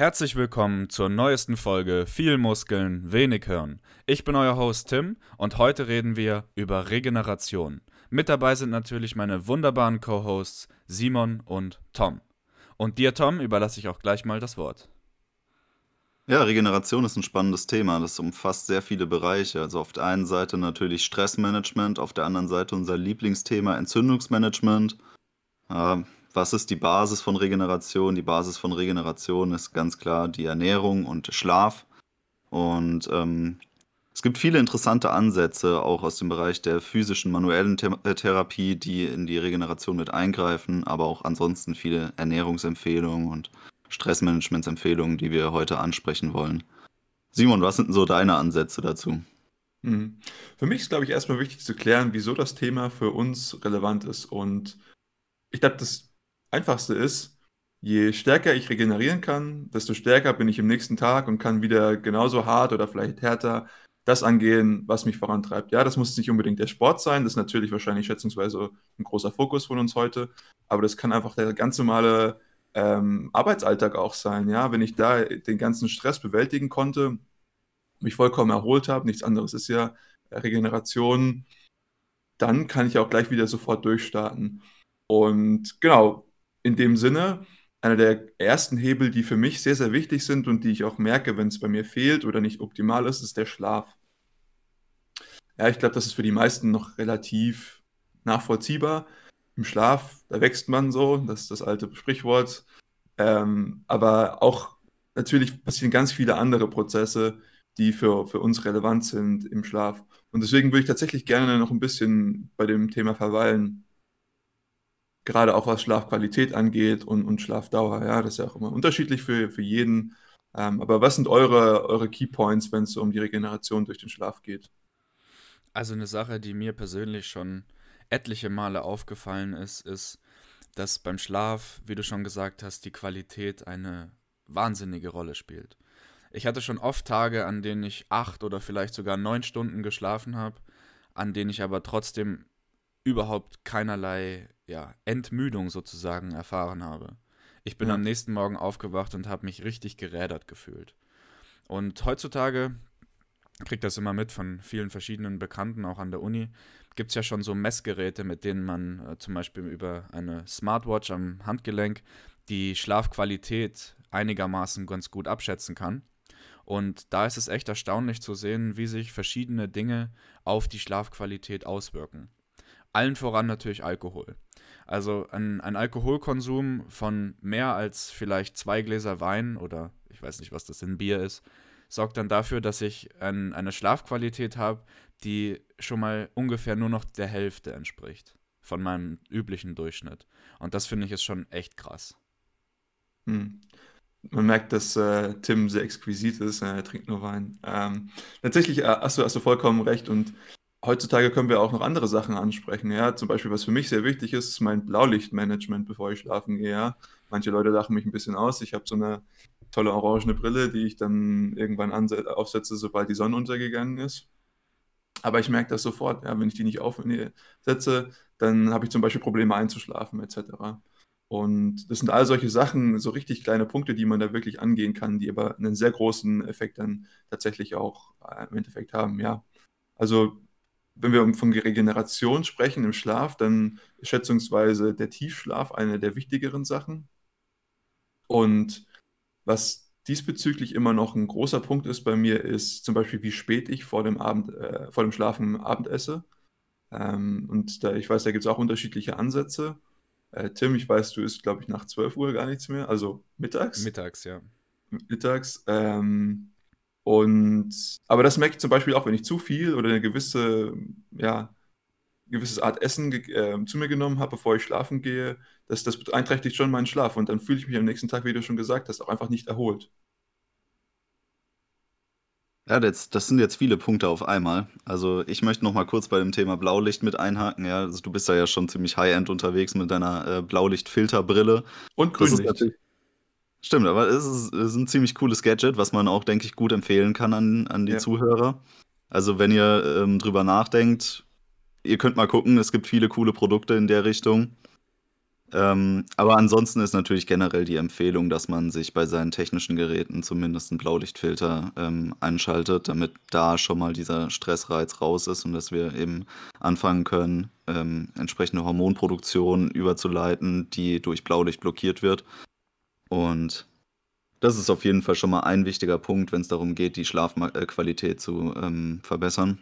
Herzlich willkommen zur neuesten Folge Viel Muskeln, wenig Hirn. Ich bin euer Host Tim und heute reden wir über Regeneration. Mit dabei sind natürlich meine wunderbaren Co-Hosts Simon und Tom. Und dir, Tom, überlasse ich auch gleich mal das Wort. Ja, Regeneration ist ein spannendes Thema. Das umfasst sehr viele Bereiche. Also auf der einen Seite natürlich Stressmanagement, auf der anderen Seite unser Lieblingsthema Entzündungsmanagement. Äh, was ist die Basis von Regeneration? Die Basis von Regeneration ist ganz klar die Ernährung und Schlaf. Und ähm, es gibt viele interessante Ansätze, auch aus dem Bereich der physischen, manuellen The äh, Therapie, die in die Regeneration mit eingreifen, aber auch ansonsten viele Ernährungsempfehlungen und Stressmanagementsempfehlungen, die wir heute ansprechen wollen. Simon, was sind denn so deine Ansätze dazu? Mhm. Für mich ist, glaube ich, erstmal wichtig zu klären, wieso das Thema für uns relevant ist. Und ich glaube, das Einfachste ist, je stärker ich regenerieren kann, desto stärker bin ich im nächsten Tag und kann wieder genauso hart oder vielleicht härter das angehen, was mich vorantreibt. Ja, das muss nicht unbedingt der Sport sein, das ist natürlich wahrscheinlich schätzungsweise ein großer Fokus von uns heute, aber das kann einfach der ganz normale ähm, Arbeitsalltag auch sein. Ja, wenn ich da den ganzen Stress bewältigen konnte, mich vollkommen erholt habe, nichts anderes ist ja Regeneration, dann kann ich auch gleich wieder sofort durchstarten. Und genau, in dem Sinne, einer der ersten Hebel, die für mich sehr, sehr wichtig sind und die ich auch merke, wenn es bei mir fehlt oder nicht optimal ist, ist der Schlaf. Ja, ich glaube, das ist für die meisten noch relativ nachvollziehbar. Im Schlaf, da wächst man so, das ist das alte Sprichwort. Ähm, aber auch natürlich passieren ganz viele andere Prozesse, die für, für uns relevant sind im Schlaf. Und deswegen würde ich tatsächlich gerne noch ein bisschen bei dem Thema verweilen gerade auch was Schlafqualität angeht und, und Schlafdauer. Ja, das ist ja auch immer unterschiedlich für, für jeden. Ähm, aber was sind eure, eure Key Points, wenn es um die Regeneration durch den Schlaf geht? Also eine Sache, die mir persönlich schon etliche Male aufgefallen ist, ist, dass beim Schlaf, wie du schon gesagt hast, die Qualität eine wahnsinnige Rolle spielt. Ich hatte schon oft Tage, an denen ich acht oder vielleicht sogar neun Stunden geschlafen habe, an denen ich aber trotzdem überhaupt keinerlei ja, Entmüdung sozusagen erfahren habe. Ich bin ja. am nächsten Morgen aufgewacht und habe mich richtig gerädert gefühlt. Und heutzutage kriegt das immer mit von vielen verschiedenen Bekannten, auch an der Uni, gibt es ja schon so Messgeräte, mit denen man äh, zum Beispiel über eine Smartwatch am Handgelenk die Schlafqualität einigermaßen ganz gut abschätzen kann. Und da ist es echt erstaunlich zu sehen, wie sich verschiedene Dinge auf die Schlafqualität auswirken. Allen voran natürlich Alkohol. Also ein, ein Alkoholkonsum von mehr als vielleicht zwei Gläser Wein oder ich weiß nicht, was das in Bier ist, sorgt dann dafür, dass ich ein, eine Schlafqualität habe, die schon mal ungefähr nur noch der Hälfte entspricht von meinem üblichen Durchschnitt. Und das finde ich ist schon echt krass. Hm. Man merkt, dass äh, Tim sehr exquisit ist, er trinkt nur Wein. Ähm, tatsächlich äh, hast, du, hast du vollkommen recht und heutzutage können wir auch noch andere Sachen ansprechen. Ja, zum Beispiel, was für mich sehr wichtig ist, ist mein Blaulichtmanagement, bevor ich schlafen gehe. Ja. Manche Leute lachen mich ein bisschen aus. Ich habe so eine tolle orangene Brille, die ich dann irgendwann aufsetze, sobald die Sonne untergegangen ist. Aber ich merke das sofort, ja, wenn ich die nicht aufsetze, dann habe ich zum Beispiel Probleme einzuschlafen etc. Und das sind all solche Sachen, so richtig kleine Punkte, die man da wirklich angehen kann, die aber einen sehr großen Effekt dann tatsächlich auch äh, im Endeffekt haben. Ja, also wenn wir von Regeneration sprechen im Schlaf, dann ist schätzungsweise der Tiefschlaf eine der wichtigeren Sachen. Und was diesbezüglich immer noch ein großer Punkt ist bei mir, ist zum Beispiel, wie spät ich vor dem, Abend, äh, vor dem Schlafen Abend esse. Ähm, und da, ich weiß, da gibt es auch unterschiedliche Ansätze. Äh, Tim, ich weiß, du isst, glaube ich, nach 12 Uhr gar nichts mehr, also mittags. Mittags, ja. Mittags. Ähm, und, aber das merke ich zum Beispiel auch, wenn ich zu viel oder eine gewisse, ja, gewisses Art Essen äh, zu mir genommen habe, bevor ich schlafen gehe, das, das beeinträchtigt schon meinen Schlaf und dann fühle ich mich am nächsten Tag, wie du schon gesagt hast, auch einfach nicht erholt. Ja, das, das sind jetzt viele Punkte auf einmal. Also ich möchte noch mal kurz bei dem Thema Blaulicht mit einhaken. Ja, also du bist da ja schon ziemlich High-End unterwegs mit deiner äh, Blaulichtfilterbrille. Und Grünlicht. Stimmt, aber es ist, es ist 'n ziemlich cooles Gadget, was man auch, denke ich, gut empfehlen kann an an die Ja. Zuhörer. Also, wenn ihr, ähm, drüber nachdenkt, ihr könnt mal gucken, es gibt viele coole Produkte in der Richtung. Ähm, aber ansonsten ist natürlich generell die Empfehlung, dass man sich bei seinen technischen Geräten zumindest einen Blaulichtfilter, ähm, einschaltet, damit da schon mal dieser Stressreiz raus ist und dass wir eben anfangen können, ähm, entsprechende Hormonproduktion überzuleiten, die durch Blaulicht blockiert wird. Und das ist auf jeden Fall schon mal ein wichtiger Punkt, wenn es darum geht, die Schlafqualität äh, zu, ähm, verbessern.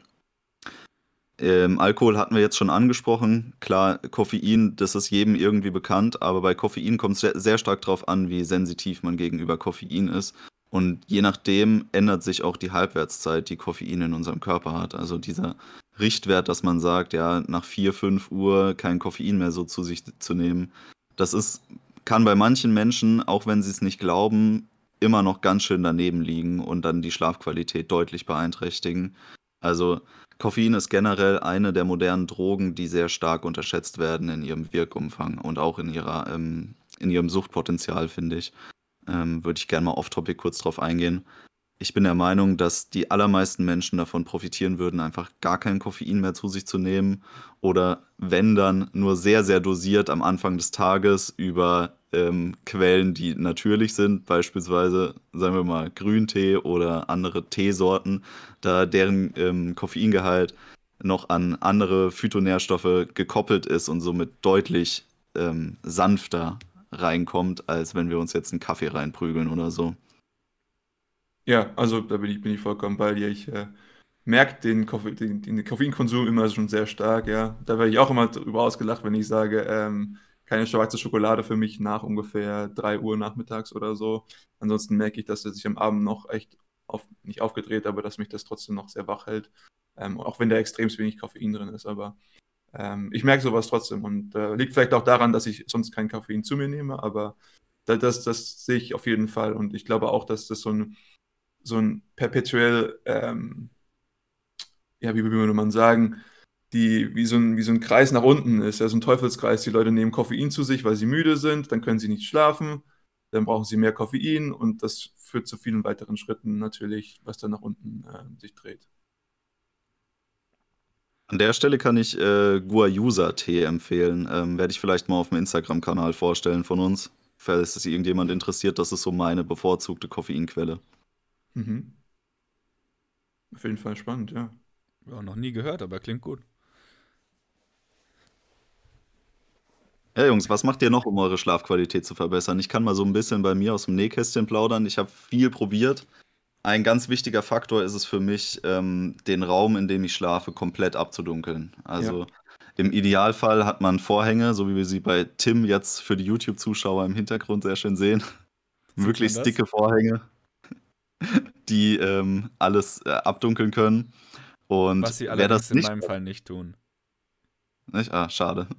Ähm, Alkohol hatten wir jetzt schon angesprochen. Klar, Koffein, das ist jedem irgendwie bekannt, aber bei Koffein kommt es sehr, sehr stark darauf an, wie sensitiv man gegenüber Koffein ist. Und je nachdem ändert sich auch die Halbwertszeit, die Koffein in unserem Körper hat. Also dieser Richtwert, dass man sagt, ja, nach 4, 5 Uhr kein Koffein mehr so zu sich zu nehmen, das ist, kann bei manchen Menschen, auch wenn sie es nicht glauben, immer noch ganz schön daneben liegen und dann die Schlafqualität deutlich beeinträchtigen. Also Koffein ist generell eine der modernen Drogen, die sehr stark unterschätzt werden in ihrem Wirkumfang und auch in ihrer, ähm, in ihrem Suchtpotenzial, finde ich. Ähm, würde ich gerne mal off-topic kurz drauf eingehen. Ich bin der Meinung, dass die allermeisten Menschen davon profitieren würden, einfach gar kein Koffein mehr zu sich zu nehmen oder wenn dann nur sehr, sehr dosiert am Anfang des Tages über ähm, Quellen, die natürlich sind, beispielsweise, sagen wir mal, Grüntee oder andere Teesorten, da deren ähm, Koffeingehalt noch an andere Phytonährstoffe gekoppelt ist und somit deutlich ähm, sanfter reinkommt, als wenn wir uns jetzt einen Kaffee reinprügeln oder so. Ja, also da bin ich, bin ich vollkommen bei dir. Ich äh, merke den, Koffe, den, den Koffeinkonsum immer schon sehr stark, ja. Da werde ich auch immer drüber ausgelacht, wenn ich sage, ähm, keine schwarze Schokolade für mich nach ungefähr 3 Uhr nachmittags oder so. Ansonsten merke ich, dass er sich am Abend noch echt auf, nicht aufgedreht, aber dass mich das trotzdem noch sehr wach hält. Ähm, auch wenn da extrem wenig Koffein drin ist, aber ähm, ich merke sowas trotzdem und äh, liegt vielleicht auch daran, dass ich sonst kein Koffein zu mir nehme, aber das, das, das sehe ich auf jeden Fall und ich glaube auch, dass das so ein, so ein perpetuell, ähm, ja, wie würde man sagen, die wie so, ein, wie so ein Kreis nach unten ist, ja, so ein Teufelskreis. Die Leute nehmen Koffein zu sich, weil sie müde sind, dann können sie nicht schlafen, dann brauchen sie mehr Koffein und das führt zu vielen weiteren Schritten natürlich, was dann nach unten äh, sich dreht. An der Stelle kann ich äh, Guayusa-Tee empfehlen. Ähm, Werde ich vielleicht mal auf dem Instagram-Kanal vorstellen von uns, falls es irgendjemand interessiert. Das ist so meine bevorzugte Koffeinquelle. Mhm. Auf jeden Fall spannend, ja. Ja, noch nie gehört, aber klingt gut. Ja, Jungs, was macht ihr noch, um eure Schlafqualität zu verbessern? Ich kann mal so ein bisschen bei mir aus dem Nähkästchen plaudern. Ich habe viel probiert. Ein ganz wichtiger Faktor ist es für mich, ähm, den Raum, in dem ich schlafe, komplett abzudunkeln. Also ja. im Idealfall hat man Vorhänge, so wie wir sie bei Tim jetzt für die YouTube-Zuschauer im Hintergrund sehr schön sehen. Möglichst dicke Vorhänge, die ähm, alles äh, abdunkeln können. Und Was sie allerdings in meinem Fall nicht tun. Nicht? Ah, schade.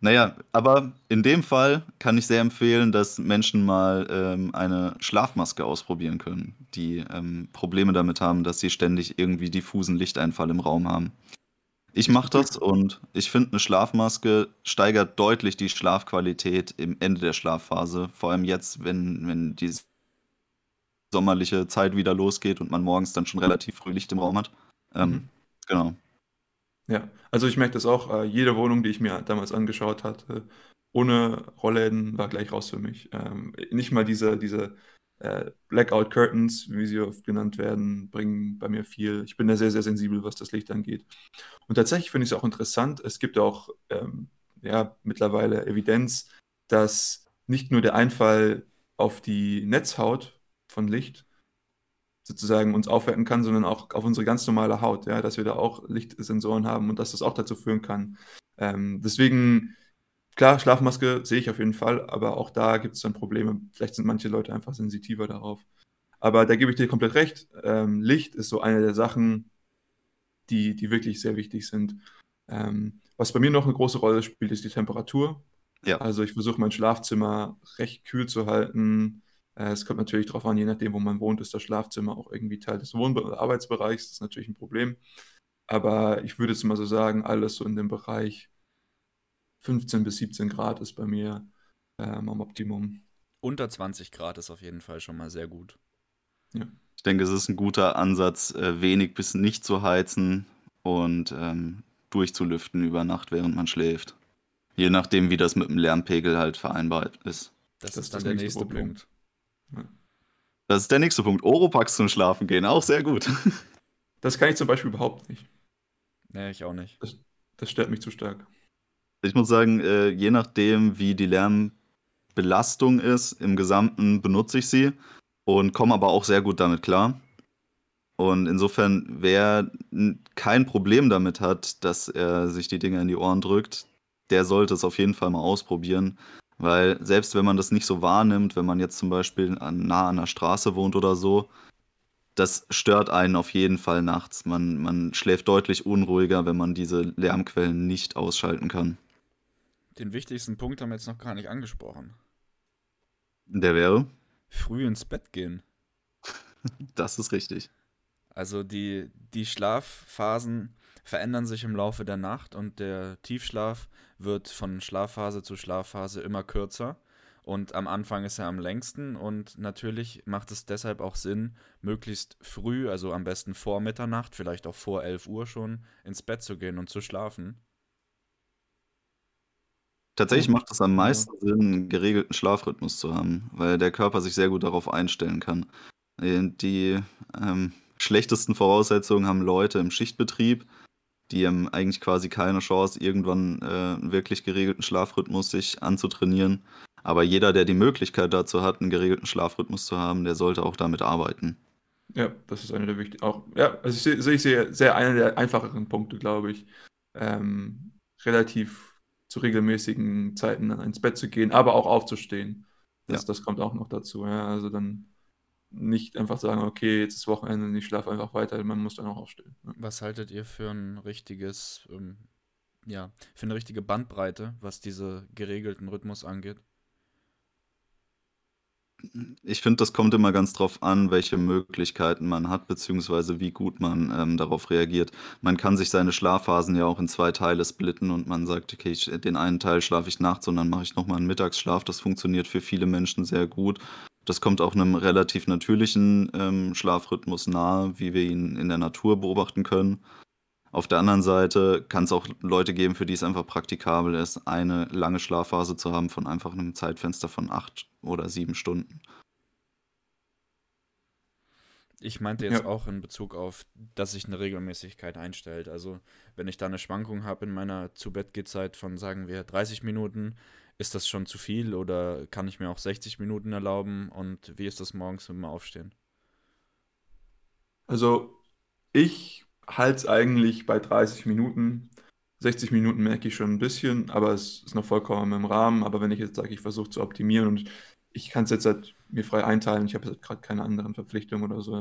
Naja, aber in dem Fall kann ich sehr empfehlen, dass Menschen mal ähm, eine Schlafmaske ausprobieren können, die ähm, Probleme damit haben, dass sie ständig irgendwie diffusen Lichteinfall im Raum haben. Ich mache das und ich finde, eine Schlafmaske steigert deutlich die Schlafqualität im Ende der Schlafphase. Vor allem jetzt, wenn, wenn die sommerliche Zeit wieder losgeht und man morgens dann schon relativ früh Licht im Raum hat. Ähm, mhm. Genau. Ja, also ich merke das auch, äh, jede Wohnung, die ich mir damals angeschaut hatte, ohne Rollläden, war gleich raus für mich. Ähm, nicht mal diese, diese äh, Blackout Curtains, wie sie oft genannt werden, bringen bei mir viel. Ich bin da sehr, sehr sensibel, was das Licht angeht. Und tatsächlich finde ich es auch interessant, es gibt auch ähm, ja, mittlerweile Evidenz, dass nicht nur der Einfall auf die Netzhaut von Licht sozusagen uns aufwecken kann, sondern auch auf unsere ganz normale Haut, ja, dass wir da auch Lichtsensoren haben und dass das auch dazu führen kann. Ähm, deswegen, klar, Schlafmaske sehe ich auf jeden Fall, aber auch da gibt es dann Probleme. Vielleicht sind manche Leute einfach sensitiver darauf. Aber da gebe ich dir komplett recht. Ähm, Licht ist so eine der Sachen, die, die wirklich sehr wichtig sind. Ähm, was bei mir noch eine große Rolle spielt, ist die Temperatur. Ja. Also ich versuche mein Schlafzimmer recht kühl zu halten, es kommt natürlich darauf an, je nachdem, wo man wohnt, ist das Schlafzimmer auch irgendwie Teil des Wohn- oder Arbeitsbereichs. Das ist natürlich ein Problem. Aber ich würde jetzt mal so sagen, alles so in dem Bereich 15 bis 17 Grad ist bei mir ähm, am Optimum. Unter 20 Grad ist auf jeden Fall schon mal sehr gut. Ja. Ich denke, es ist ein guter Ansatz, äh, wenig bis nicht zu heizen und ähm, durchzulüften über Nacht, während man schläft. Je nachdem, wie das mit dem Lärmpegel halt vereinbart ist. Das, Das ist dann das der nächste nächste Problem. Punkt. Das ist der nächste Punkt. Oropax zum Schlafen gehen, auch sehr gut. Das kann ich zum Beispiel überhaupt nicht. Nee, ich auch nicht. Das stört mich zu stark. Ich muss sagen, äh, je nachdem, wie die Lärmbelastung ist, im Gesamten benutze ich sie und komme aber auch sehr gut damit klar. Und insofern, wer kein Problem damit hat, dass er sich die Dinger in die Ohren drückt, der sollte es auf jeden Fall mal ausprobieren. Weil selbst wenn man das nicht so wahrnimmt, wenn man jetzt zum Beispiel an, nah an der Straße wohnt oder so, das stört einen auf jeden Fall nachts. Man, man schläft deutlich unruhiger, wenn man diese Lärmquellen nicht ausschalten kann. Den wichtigsten Punkt haben wir jetzt noch gar nicht angesprochen. Der wäre? Früh ins Bett gehen. Das ist richtig. Also die, die Schlafphasen verändern sich im Laufe der Nacht und der Tiefschlaf wird von Schlafphase zu Schlafphase immer kürzer. Und am Anfang ist er am längsten und natürlich macht es deshalb auch Sinn, möglichst früh, also am besten vor Mitternacht, vielleicht auch vor 11 Uhr schon, ins Bett zu gehen und zu schlafen. Tatsächlich macht es am meisten Sinn, einen geregelten Schlafrhythmus zu haben, weil der Körper sich sehr gut darauf einstellen kann. Äh, Die ähm, schlechtesten Voraussetzungen haben Leute im Schichtbetrieb, die haben eigentlich quasi keine Chance, irgendwann äh, einen wirklich geregelten Schlafrhythmus sich anzutrainieren. Aber jeder, der die Möglichkeit dazu hat, einen geregelten Schlafrhythmus zu haben, der sollte auch damit arbeiten. Ja, das ist einer der wichtigen. Auch, ja, also ich sehe, sehe ich sehr, sehr einer der einfacheren Punkte, glaube ich. Ähm, relativ zu regelmäßigen Zeiten ins Bett zu gehen, aber auch aufzustehen. Das, das kommt auch noch dazu. Ja, also dann nicht einfach sagen, okay, jetzt ist Wochenende und ich schlafe einfach weiter, man muss dann auch aufstehen. Ja. Was haltet ihr für ein richtiges, ähm, ja, für eine richtige Bandbreite, was diese geregelten Rhythmus angeht? Ich finde, das kommt immer ganz drauf an, welche Möglichkeiten man hat, beziehungsweise wie gut man ähm, darauf reagiert. Man kann sich seine Schlafphasen ja auch in zwei Teile splitten und man sagt, okay, ich, den einen Teil schlafe ich nachts und dann mache ich nochmal einen Mittagsschlaf. Das funktioniert für viele Menschen sehr gut. Das kommt auch einem relativ natürlichen ähm, Schlafrhythmus nahe, wie wir ihn in der Natur beobachten können. Auf der anderen Seite kann es auch Leute geben, für die es einfach praktikabel ist, eine lange Schlafphase zu haben von einfach einem Zeitfenster von acht oder sieben Stunden. Ich meinte jetzt Ja. auch in Bezug auf, dass sich eine Regelmäßigkeit einstellt. Also, wenn ich da eine Schwankung habe in meiner Zu-Bett-Gehzeit von, sagen wir, 30 Minuten, ist das schon zu viel oder kann ich mir auch 60 Minuten erlauben? Und wie ist das morgens mit dem Aufstehen? Also ich halte es eigentlich bei 30 Minuten. 60 Minuten merke ich schon ein bisschen, aber es ist noch vollkommen im Rahmen. Aber wenn ich jetzt sage, ich versuche zu optimieren und ich kann es jetzt halt mir frei einteilen, ich habe jetzt gerade keine anderen Verpflichtungen oder so,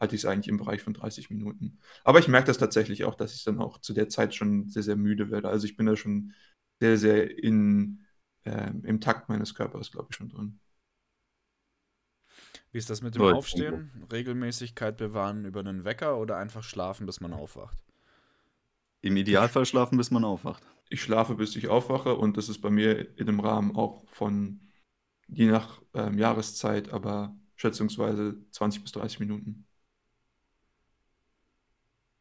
halte ich es eigentlich im Bereich von 30 Minuten. Aber ich merke das tatsächlich auch, dass ich dann auch zu der Zeit schon sehr, sehr müde werde. Also ich bin da schon sehr, sehr in, ähm, im Takt meines Körpers, glaube ich, schon drin. Wie ist das mit dem ich Aufstehen? Regelmäßigkeit bewahren über einen Wecker oder einfach schlafen, bis man aufwacht? Im Idealfall schlafen, bis man aufwacht. ich schlafe, bis ich aufwache und das ist bei mir in dem Rahmen auch von je nach ähm, Jahreszeit, aber schätzungsweise 20 bis 30 Minuten.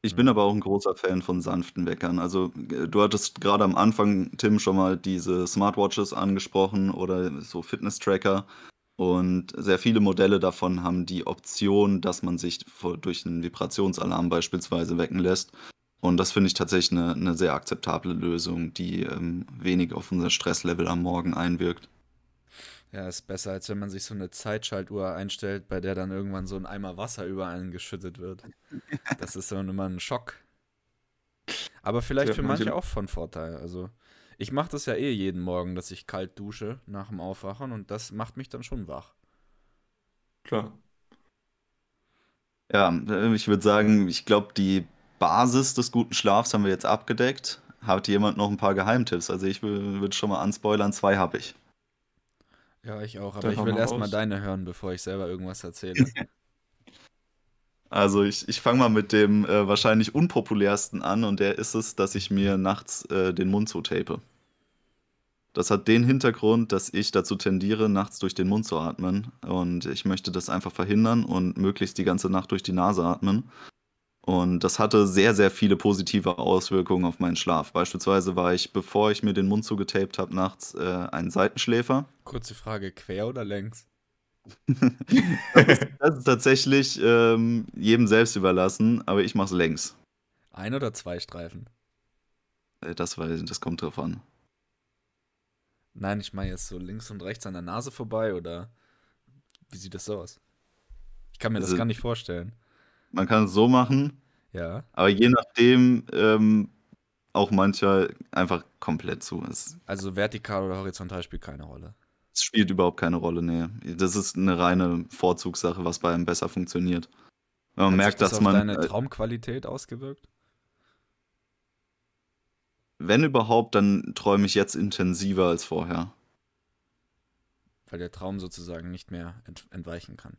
Ich bin aber auch ein großer Fan von sanften Weckern. Also, äh, du hattest gerade am Anfang, Tim, schon mal diese Smartwatches angesprochen oder so Fitness-Tracker. Und sehr viele Modelle davon haben die Option, dass man sich vor- durch einen Vibrationsalarm beispielsweise wecken lässt. Und das finde ich tatsächlich eine, eine sehr akzeptable Lösung, die ähm, wenig auf unser Stresslevel am Morgen einwirkt. Ja, ist besser, als wenn man sich so eine Zeitschaltuhr einstellt, bei der dann irgendwann so ein Eimer Wasser über einen geschüttet wird. Das ist dann immer ein Schock. Aber vielleicht Ja, für manche manche- auch von Vorteil. Also, ich mache das ja eh jeden Morgen, dass ich kalt dusche nach dem Aufwachen und das macht mich dann schon wach. Klar. Ja, äh, ich würde sagen, ich glaube, die Basis des guten Schlafs haben wir jetzt abgedeckt. Hat jemand noch ein paar Geheimtipps? Also ich würde schon mal anspoilern, zwei habe ich. Ja, ich auch, aber ich will mal erstmal deine hören, bevor ich selber irgendwas erzähle. Also ich, ich fange mal mit dem äh, wahrscheinlich unpopulärsten an und der ist es, dass ich mir nachts äh, den Mund zutape. Das hat den Hintergrund, dass ich dazu tendiere, nachts durch den Mund zu atmen und ich möchte das einfach verhindern und möglichst die ganze Nacht durch die Nase atmen. Und das hatte sehr, sehr viele positive Auswirkungen auf meinen Schlaf. Beispielsweise war ich, bevor ich mir den Mund zugetaped habe, nachts äh, ein Seitenschläfer. Kurze Frage, quer oder längs? das, ist, das ist tatsächlich ähm, jedem selbst überlassen, aber ich mache es längs. Ein oder zwei Streifen? Äh, das, weiß, das kommt drauf an. Nein, ich meine jetzt so links und rechts an der Nase vorbei oder wie sieht das aus? Ich kann mir also, das gar nicht vorstellen. Man kann es so machen. Ja. Aber je nachdem ähm, auch manchmal einfach komplett zu. Es, also vertikal oder horizontal spielt keine Rolle. Es spielt überhaupt keine Rolle, nee. Das ist eine reine Vorzugssache, was bei einem besser funktioniert. Wenn man Hat merkt, das dass man. deine äh, Traumqualität ausgewirkt? Wenn überhaupt, dann träume ich jetzt intensiver als vorher. Weil der Traum sozusagen nicht mehr ent entweichen kann.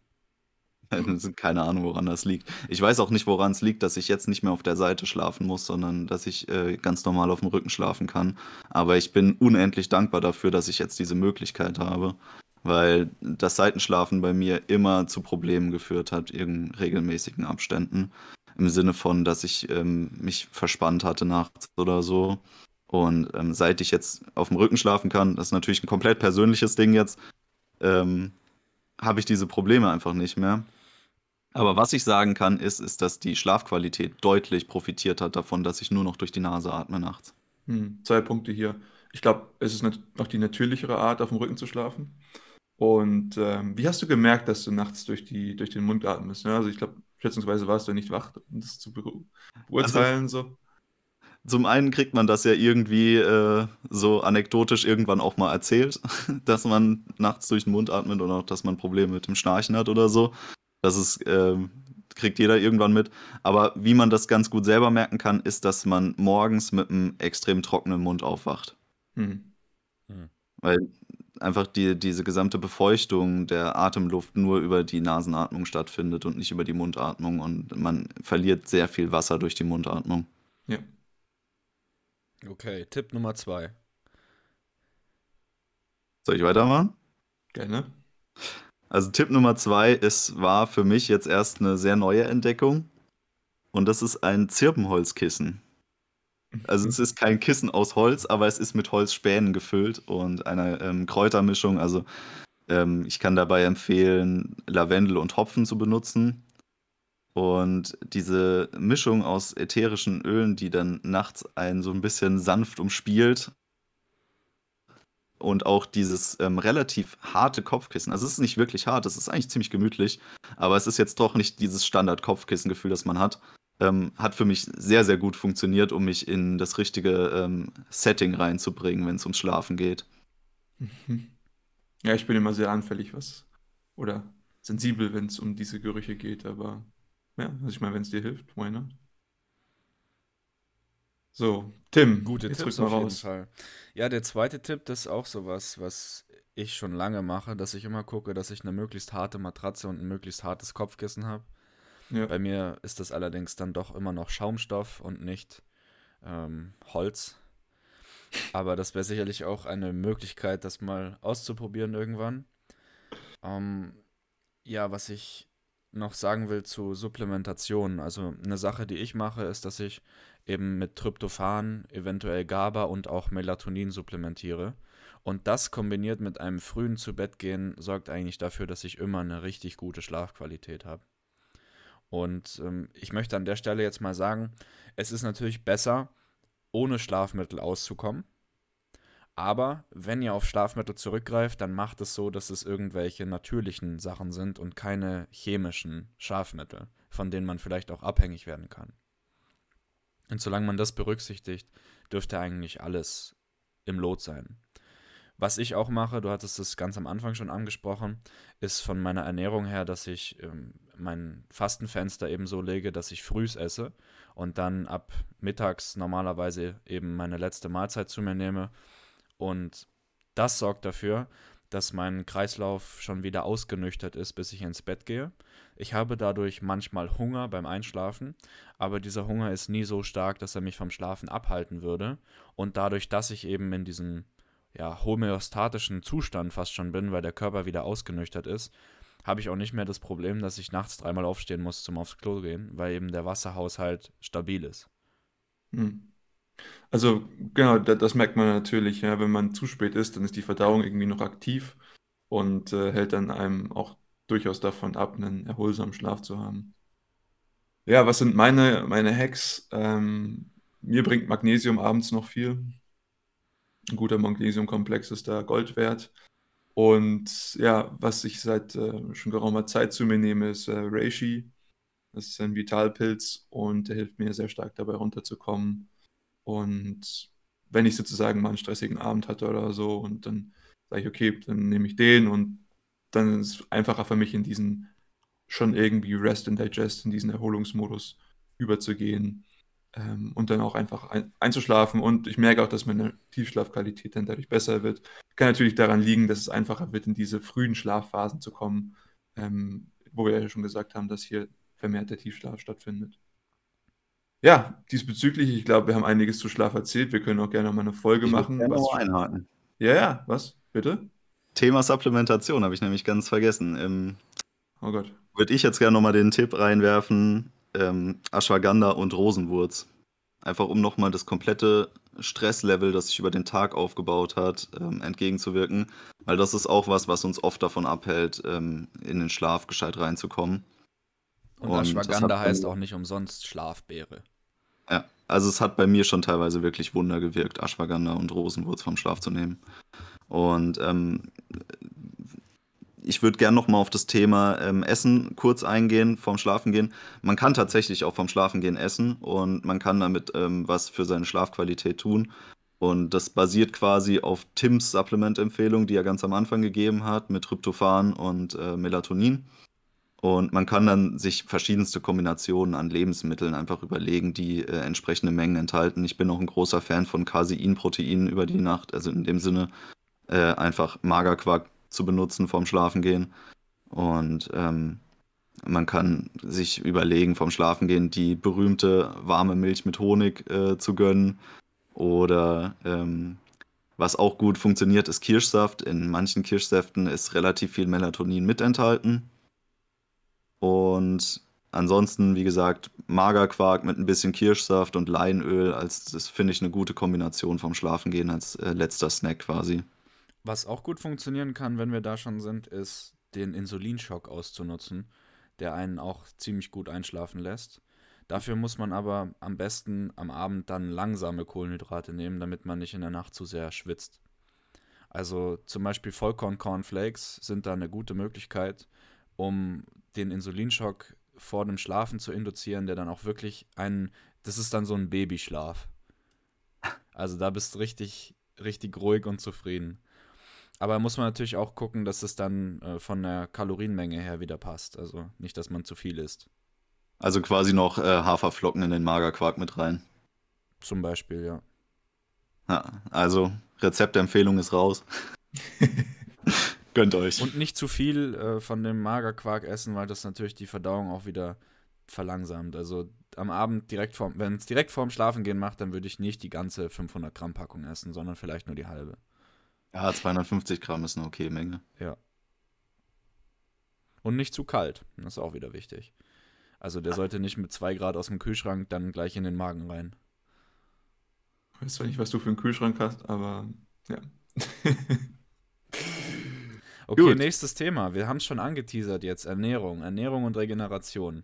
Keine Ahnung, woran das liegt. Ich weiß auch nicht, woran es liegt, dass ich jetzt nicht mehr auf der Seite schlafen muss, sondern dass ich äh, ganz normal auf dem Rücken schlafen kann. Aber ich bin unendlich dankbar dafür, dass ich jetzt diese Möglichkeit habe, weil das Seitenschlafen bei mir immer zu Problemen geführt hat, in regelmäßigen Abständen. Im Sinne von, dass ich ähm, mich verspannt hatte nachts oder so. Und ähm, seit ich jetzt auf dem Rücken schlafen kann, das ist natürlich ein komplett persönliches Ding jetzt, ähm, habe ich diese Probleme einfach nicht mehr. Aber was ich sagen kann, ist, ist, dass die Schlafqualität deutlich profitiert hat davon, dass ich nur noch durch die Nase atme nachts. Hm, zwei Punkte hier. Ich glaube, es ist noch die natürlichere Art, auf dem Rücken zu schlafen. Und ähm, wie hast du gemerkt, dass du nachts durch, die, durch den Mund atmest? Ja, also ich glaube, schätzungsweise warst du nicht wach, um das zu beurteilen. Also, so. Zum einen kriegt man das ja irgendwie äh, so anekdotisch irgendwann auch mal erzählt, dass man nachts durch den Mund atmet oder auch, dass man Probleme mit dem Schnarchen hat oder so. Das ist, äh, kriegt jeder irgendwann mit. Aber wie man das ganz gut selber merken kann, ist, dass man morgens mit einem extrem trockenen Mund aufwacht. Mhm. Mhm. Weil einfach die, diese gesamte Befeuchtung der Atemluft nur über die Nasenatmung stattfindet und nicht über die Mundatmung. Und man verliert sehr viel Wasser durch die Mundatmung. Ja. Okay, Tipp Nummer zwei. Soll ich weitermachen? Gerne. Also Tipp Nummer zwei ist, war für mich jetzt erst eine sehr neue Entdeckung. Und das ist ein Zirbenholzkissen. Also es ist kein Kissen aus Holz, aber es ist mit Holzspänen gefüllt und einer ähm, Kräutermischung. Also ähm, ich kann dabei empfehlen, Lavendel und Hopfen zu benutzen. Und diese Mischung aus ätherischen Ölen, die dann nachts einen so ein bisschen sanft umspielt, und auch dieses ähm, relativ harte Kopfkissen. Also es ist nicht wirklich hart, es ist eigentlich ziemlich gemütlich, aber es ist jetzt doch nicht dieses Standard-Kopfkissengefühl, das man hat. Ähm, hat für mich sehr, sehr gut funktioniert, um mich in das richtige ähm, Setting reinzubringen, wenn es ums Schlafen geht. Mhm. Ja, ich bin immer sehr anfällig, was oder sensibel, wenn es um diese Gerüche geht, aber ja, also ich meine, wenn es dir hilft, why not? So, Tim, Gute jetzt Tipps auf mal jeden raus. Fall. Ja, der zweite Tipp, das ist auch sowas, was ich schon lange mache, dass ich immer gucke, dass ich eine möglichst harte Matratze und ein möglichst hartes Kopfkissen habe. Ja. Bei mir ist das allerdings dann doch immer noch Schaumstoff und nicht ähm, Holz. Aber das wäre sicherlich auch eine Möglichkeit, das mal auszuprobieren irgendwann. Ähm, ja, was ich noch sagen will zu Supplementation. Also eine Sache, die ich mache, ist, dass ich eben mit Tryptophan, eventuell GABA und auch Melatonin supplementiere. Und das kombiniert mit einem frühen Zubettgehen sorgt eigentlich dafür, dass ich immer eine richtig gute Schlafqualität habe. Und ähm, ich möchte an der Stelle jetzt mal sagen, es ist natürlich besser, ohne Schlafmittel auszukommen. Aber wenn ihr auf Schlafmittel zurückgreift, dann macht es so, dass es irgendwelche natürlichen Sachen sind und keine chemischen Schlafmittel, von denen man vielleicht auch abhängig werden kann. Und solange man das berücksichtigt, dürfte eigentlich alles im Lot sein. Was ich auch mache, du hattest es ganz am Anfang schon angesprochen, ist von meiner Ernährung her, dass ich ähm, mein Fastenfenster eben so lege, dass ich frühs esse und dann ab mittags normalerweise eben meine letzte Mahlzeit zu mir nehme. Und das sorgt dafür, dass mein Kreislauf schon wieder ausgenüchtert ist, bis ich ins Bett gehe. Ich habe dadurch manchmal Hunger beim Einschlafen, aber dieser Hunger ist nie so stark, dass er mich vom Schlafen abhalten würde. Und dadurch, dass ich eben in diesem ja, homöostatischen Zustand fast schon bin, weil der Körper wieder ausgenüchtert ist, habe ich auch nicht mehr das Problem, dass ich nachts dreimal aufstehen muss zum aufs Klo gehen, weil eben der Wasserhaushalt stabil ist. Hm. Also genau, da, das merkt man natürlich, ja, wenn man zu spät ist, dann ist die Verdauung irgendwie noch aktiv und äh, hält dann einem auch durchaus davon ab, einen erholsamen Schlaf zu haben. Ja, was sind meine, meine Hacks? Ähm, mir bringt Magnesium abends noch viel. Ein guter Magnesiumkomplex ist da Gold wert. Und ja, was ich seit äh, schon geraumer Zeit zu mir nehme, ist äh, Reishi. Das ist ein Vitalpilz und der hilft mir sehr stark dabei runterzukommen. Und wenn ich sozusagen mal einen stressigen Abend hatte oder so und dann sage ich, okay, dann nehme ich den und dann ist es einfacher für mich in diesen schon irgendwie Rest and Digest, in diesen Erholungsmodus überzugehen ähm, und dann auch einfach ein, einzuschlafen. Und ich merke auch, dass meine Tiefschlafqualität dann dadurch besser wird. Kann natürlich daran liegen, dass es einfacher wird, in diese frühen Schlafphasen zu kommen, ähm, wo wir ja schon gesagt haben, dass hier vermehrt der Tiefschlaf stattfindet. Ja, diesbezüglich, ich glaube, wir haben einiges zu Schlaf erzählt. Wir können auch gerne noch mal eine Folge Ich machen. gerne Was, einhaken. ja, ja, was? Bitte? Thema Supplementation habe ich nämlich ganz vergessen. Ähm, Oh Gott. würde ich jetzt gerne nochmal den Tipp reinwerfen, ähm, Ashwagandha und Rosenwurz. Einfach um nochmal das komplette Stresslevel, das sich über den Tag aufgebaut hat, ähm, entgegenzuwirken. Weil das ist auch was, was uns oft davon abhält, ähm, in den Schlaf gescheit reinzukommen. Und, Und Ashwagandha heißt auch nicht umsonst Schlafbeere. Ja, also es hat bei mir schon teilweise wirklich Wunder gewirkt, Ashwagandha und Rosenwurz vom Schlaf zu nehmen. Und ähm, ich würde gerne nochmal auf das Thema ähm, Essen kurz eingehen, vom Schlafengehen. Man kann tatsächlich auch vom Schlafengehen essen und man kann damit ähm, was für seine Schlafqualität tun. Und das basiert quasi auf Tims Supplement-Empfehlung, die er ganz am Anfang gegeben hat, mit Tryptophan und äh, Melatonin. Und man kann dann sich verschiedenste Kombinationen an Lebensmitteln einfach überlegen, die äh, entsprechende Mengen enthalten. Ich bin auch ein großer Fan von Casein-Proteinen über die Nacht, also in dem Sinne äh, einfach Magerquark zu benutzen vorm Schlafengehen. Und ähm, man kann sich überlegen, vorm Schlafengehen die berühmte warme Milch mit Honig äh, zu gönnen. Oder ähm, was auch gut funktioniert, ist Kirschsaft. In manchen Kirschsäften ist relativ viel Melatonin mit enthalten. Und ansonsten, wie gesagt, Magerquark mit ein bisschen Kirschsaft und Leinöl, als das finde ich eine gute Kombination vom Schlafengehen als äh, letzter Snack quasi. Was auch gut funktionieren kann, wenn wir da schon sind, ist den Insulinschock auszunutzen, der einen auch ziemlich gut einschlafen lässt. Dafür muss man aber am besten am Abend dann langsame Kohlenhydrate nehmen, damit man nicht in der Nacht zu sehr schwitzt. Also zum Beispiel Vollkorn-Cornflakes sind da eine gute Möglichkeit, um den Insulinschock vor dem Schlafen zu induzieren, der dann auch wirklich einen, das ist dann so ein Babyschlaf. Also da bist du richtig, richtig ruhig und zufrieden. Aber muss man natürlich auch gucken, dass es dann äh, von der Kalorienmenge her wieder passt. Also nicht, dass man zu viel isst. Also quasi noch äh, Haferflocken in den Magerquark mit rein. Zum Beispiel, ja. Ja, also Rezeptempfehlung ist raus. Gönnt euch. Und nicht zu viel äh, von dem Magerquark essen, weil das natürlich die Verdauung auch wieder verlangsamt. Also am Abend direkt vorm, wenn es direkt vorm Schlafengehen macht, dann würde ich nicht die ganze 500 Gramm Packung essen, sondern vielleicht nur die halbe. Ja, 250 Gramm ist eine okay Menge. Ja. Und nicht zu kalt. Das ist auch wieder wichtig. Also der sollte nicht mit 2 Grad aus dem Kühlschrank dann gleich in den Magen rein. Ich weiß zwar nicht, was du für einen Kühlschrank hast, aber ja. Okay, Gut. nächstes Thema. Wir haben es schon angeteasert jetzt. Ernährung. Ernährung und Regeneration.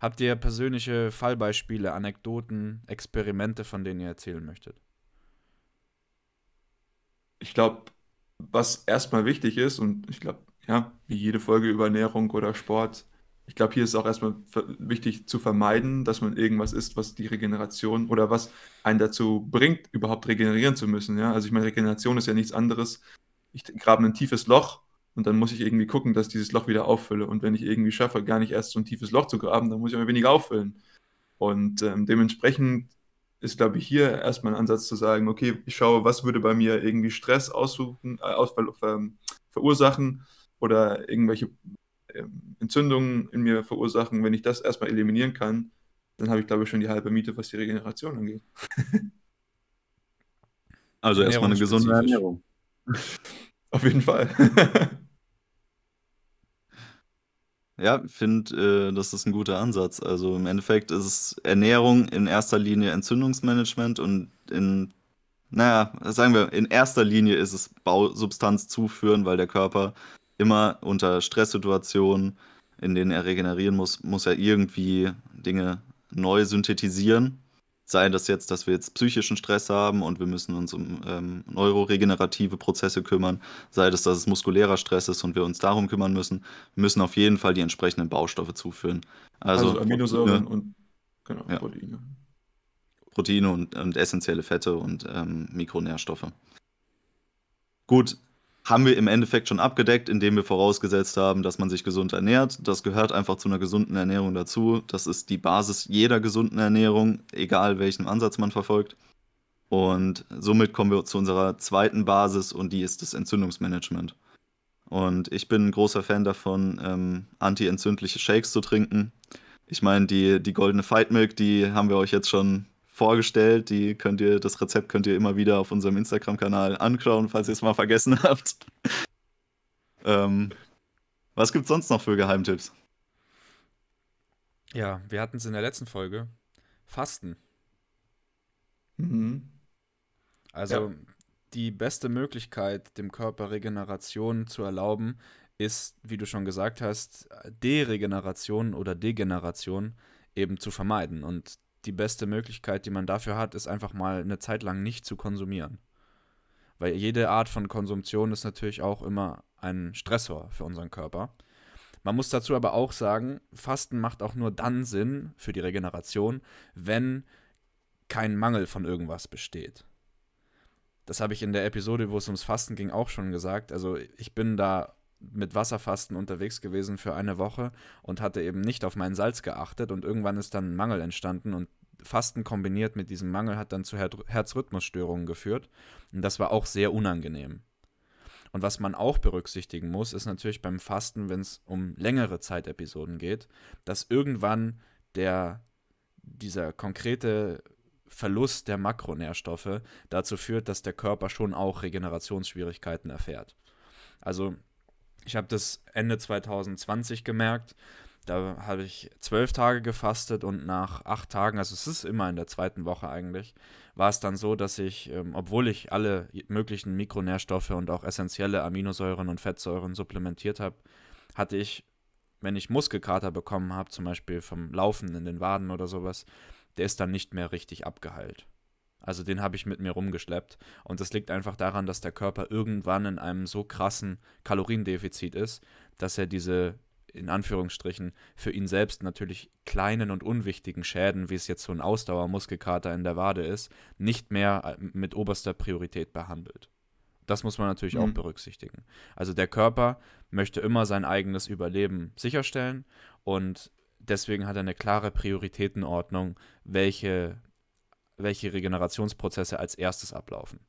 Habt ihr persönliche Fallbeispiele, Anekdoten, Experimente, von denen ihr erzählen möchtet? Ich glaube, was erstmal wichtig ist, und ich glaube, ja, wie jede Folge über Ernährung oder Sport, ich glaube, hier ist auch erstmal wichtig zu vermeiden, dass man irgendwas isst, was die Regeneration oder was einen dazu bringt, überhaupt regenerieren zu müssen. Ja? Also ich meine, Regeneration ist ja nichts anderes. Ich grabe ein tiefes Loch und dann muss ich irgendwie gucken, dass ich dieses Loch wieder auffülle. Und wenn ich irgendwie schaffe, gar nicht erst so ein tiefes Loch zu graben, dann muss ich aber weniger auffüllen. Und ähm, dementsprechend ist, glaube ich, hier erstmal ein Ansatz zu sagen, okay, ich schaue, was würde bei mir irgendwie Stress aussuchen, äh, aus, ver, verursachen oder irgendwelche ähm, Entzündungen in mir verursachen. Wenn ich das erstmal eliminieren kann, dann habe ich, glaube ich, schon die halbe Miete, was die Regeneration angeht. Also erstmal eine gesunde. Ernährung. Auf jeden Fall. Ja, finde, äh, das ist ein guter Ansatz. Also, im Endeffekt ist es Ernährung in erster Linie Entzündungsmanagement und in naja, sagen wir, in erster Linie ist es Bausubstanz zuführen, weil der Körper immer unter Stresssituationen, in denen er regenerieren muss, muss er irgendwie Dinge neu synthetisieren. Sei das jetzt, dass wir jetzt psychischen Stress haben und wir müssen uns um ähm, neuroregenerative Prozesse kümmern, sei das, dass es muskulärer Stress ist und wir uns darum kümmern müssen. Wir müssen auf jeden Fall die entsprechenden Baustoffe zuführen. Also, Also Aminosäuren und genau, Ja. Proteine. Proteine und, und essentielle Fette und ähm, Mikronährstoffe. Gut, haben wir im Endeffekt schon abgedeckt, indem wir vorausgesetzt haben, dass man sich gesund ernährt. Das gehört einfach zu einer gesunden Ernährung dazu. Das ist die Basis jeder gesunden Ernährung, egal welchen Ansatz man verfolgt. Und somit kommen wir zu unserer zweiten Basis und die ist das Entzündungsmanagement. Und ich bin ein großer Fan davon, ähm, anti-entzündliche Shakes zu trinken. Ich meine, die, die goldene Fight Milk, die haben wir euch jetzt schon vorgestellt. Die könnt ihr, das Rezept könnt ihr immer wieder auf unserem Instagram-Kanal anschauen, falls ihr es mal vergessen habt. ähm, was gibt's sonst noch für Geheimtipps? Ja, wir hatten es in der letzten Folge. Fasten. Mhm. Also Ja. die beste Möglichkeit, dem Körper Regeneration zu erlauben, ist, wie du schon gesagt hast, Deregeneration oder Degeneration eben zu vermeiden. Und die beste Möglichkeit, die man dafür hat, ist einfach mal eine Zeit lang nicht zu konsumieren. Weil jede Art von Konsumtion ist natürlich auch immer ein Stressor für unseren Körper. Man muss dazu aber auch sagen, Fasten macht auch nur dann Sinn für die Regeneration, wenn kein Mangel von irgendwas besteht. Das habe ich in der Episode, wo es ums Fasten ging, auch schon gesagt. Also ich bin da mit Wasserfasten unterwegs gewesen für eine Woche und hatte eben nicht auf mein Salz geachtet und irgendwann ist dann ein Mangel entstanden und Fasten kombiniert mit diesem Mangel hat dann zu Her Herzrhythmusstörungen geführt und das war auch sehr unangenehm. Und was man auch berücksichtigen muss, ist natürlich beim Fasten, wenn es um längere Zeitepisoden geht, dass irgendwann der, dieser konkrete Verlust der Makronährstoffe dazu führt, dass der Körper schon auch Regenerationsschwierigkeiten erfährt. Also ich habe das Ende 2020 gemerkt. Da habe ich zwölf Tage gefastet und nach acht Tagen, also es ist immer in der zweiten Woche eigentlich, war es dann so, dass ich, ähm, obwohl ich alle möglichen Mikronährstoffe und auch essentielle Aminosäuren und Fettsäuren supplementiert habe, hatte ich, wenn ich Muskelkater bekommen habe, zum Beispiel vom Laufen in den Waden oder sowas, der ist dann nicht mehr richtig abgeheilt. Also den habe ich mit mir rumgeschleppt. Und das liegt einfach daran, dass der Körper irgendwann in einem so krassen Kaloriendefizit ist, dass er diese, in Anführungsstrichen, für ihn selbst natürlich kleinen und unwichtigen Schäden, wie es jetzt so ein Ausdauermuskelkater in der Wade ist, nicht mehr äh, mit oberster Priorität behandelt. Das muss man natürlich auch Mhm. berücksichtigen. Also der Körper möchte immer sein eigenes Überleben sicherstellen und deswegen hat er eine klare Prioritätenordnung, welche, welche Regenerationsprozesse als erstes ablaufen.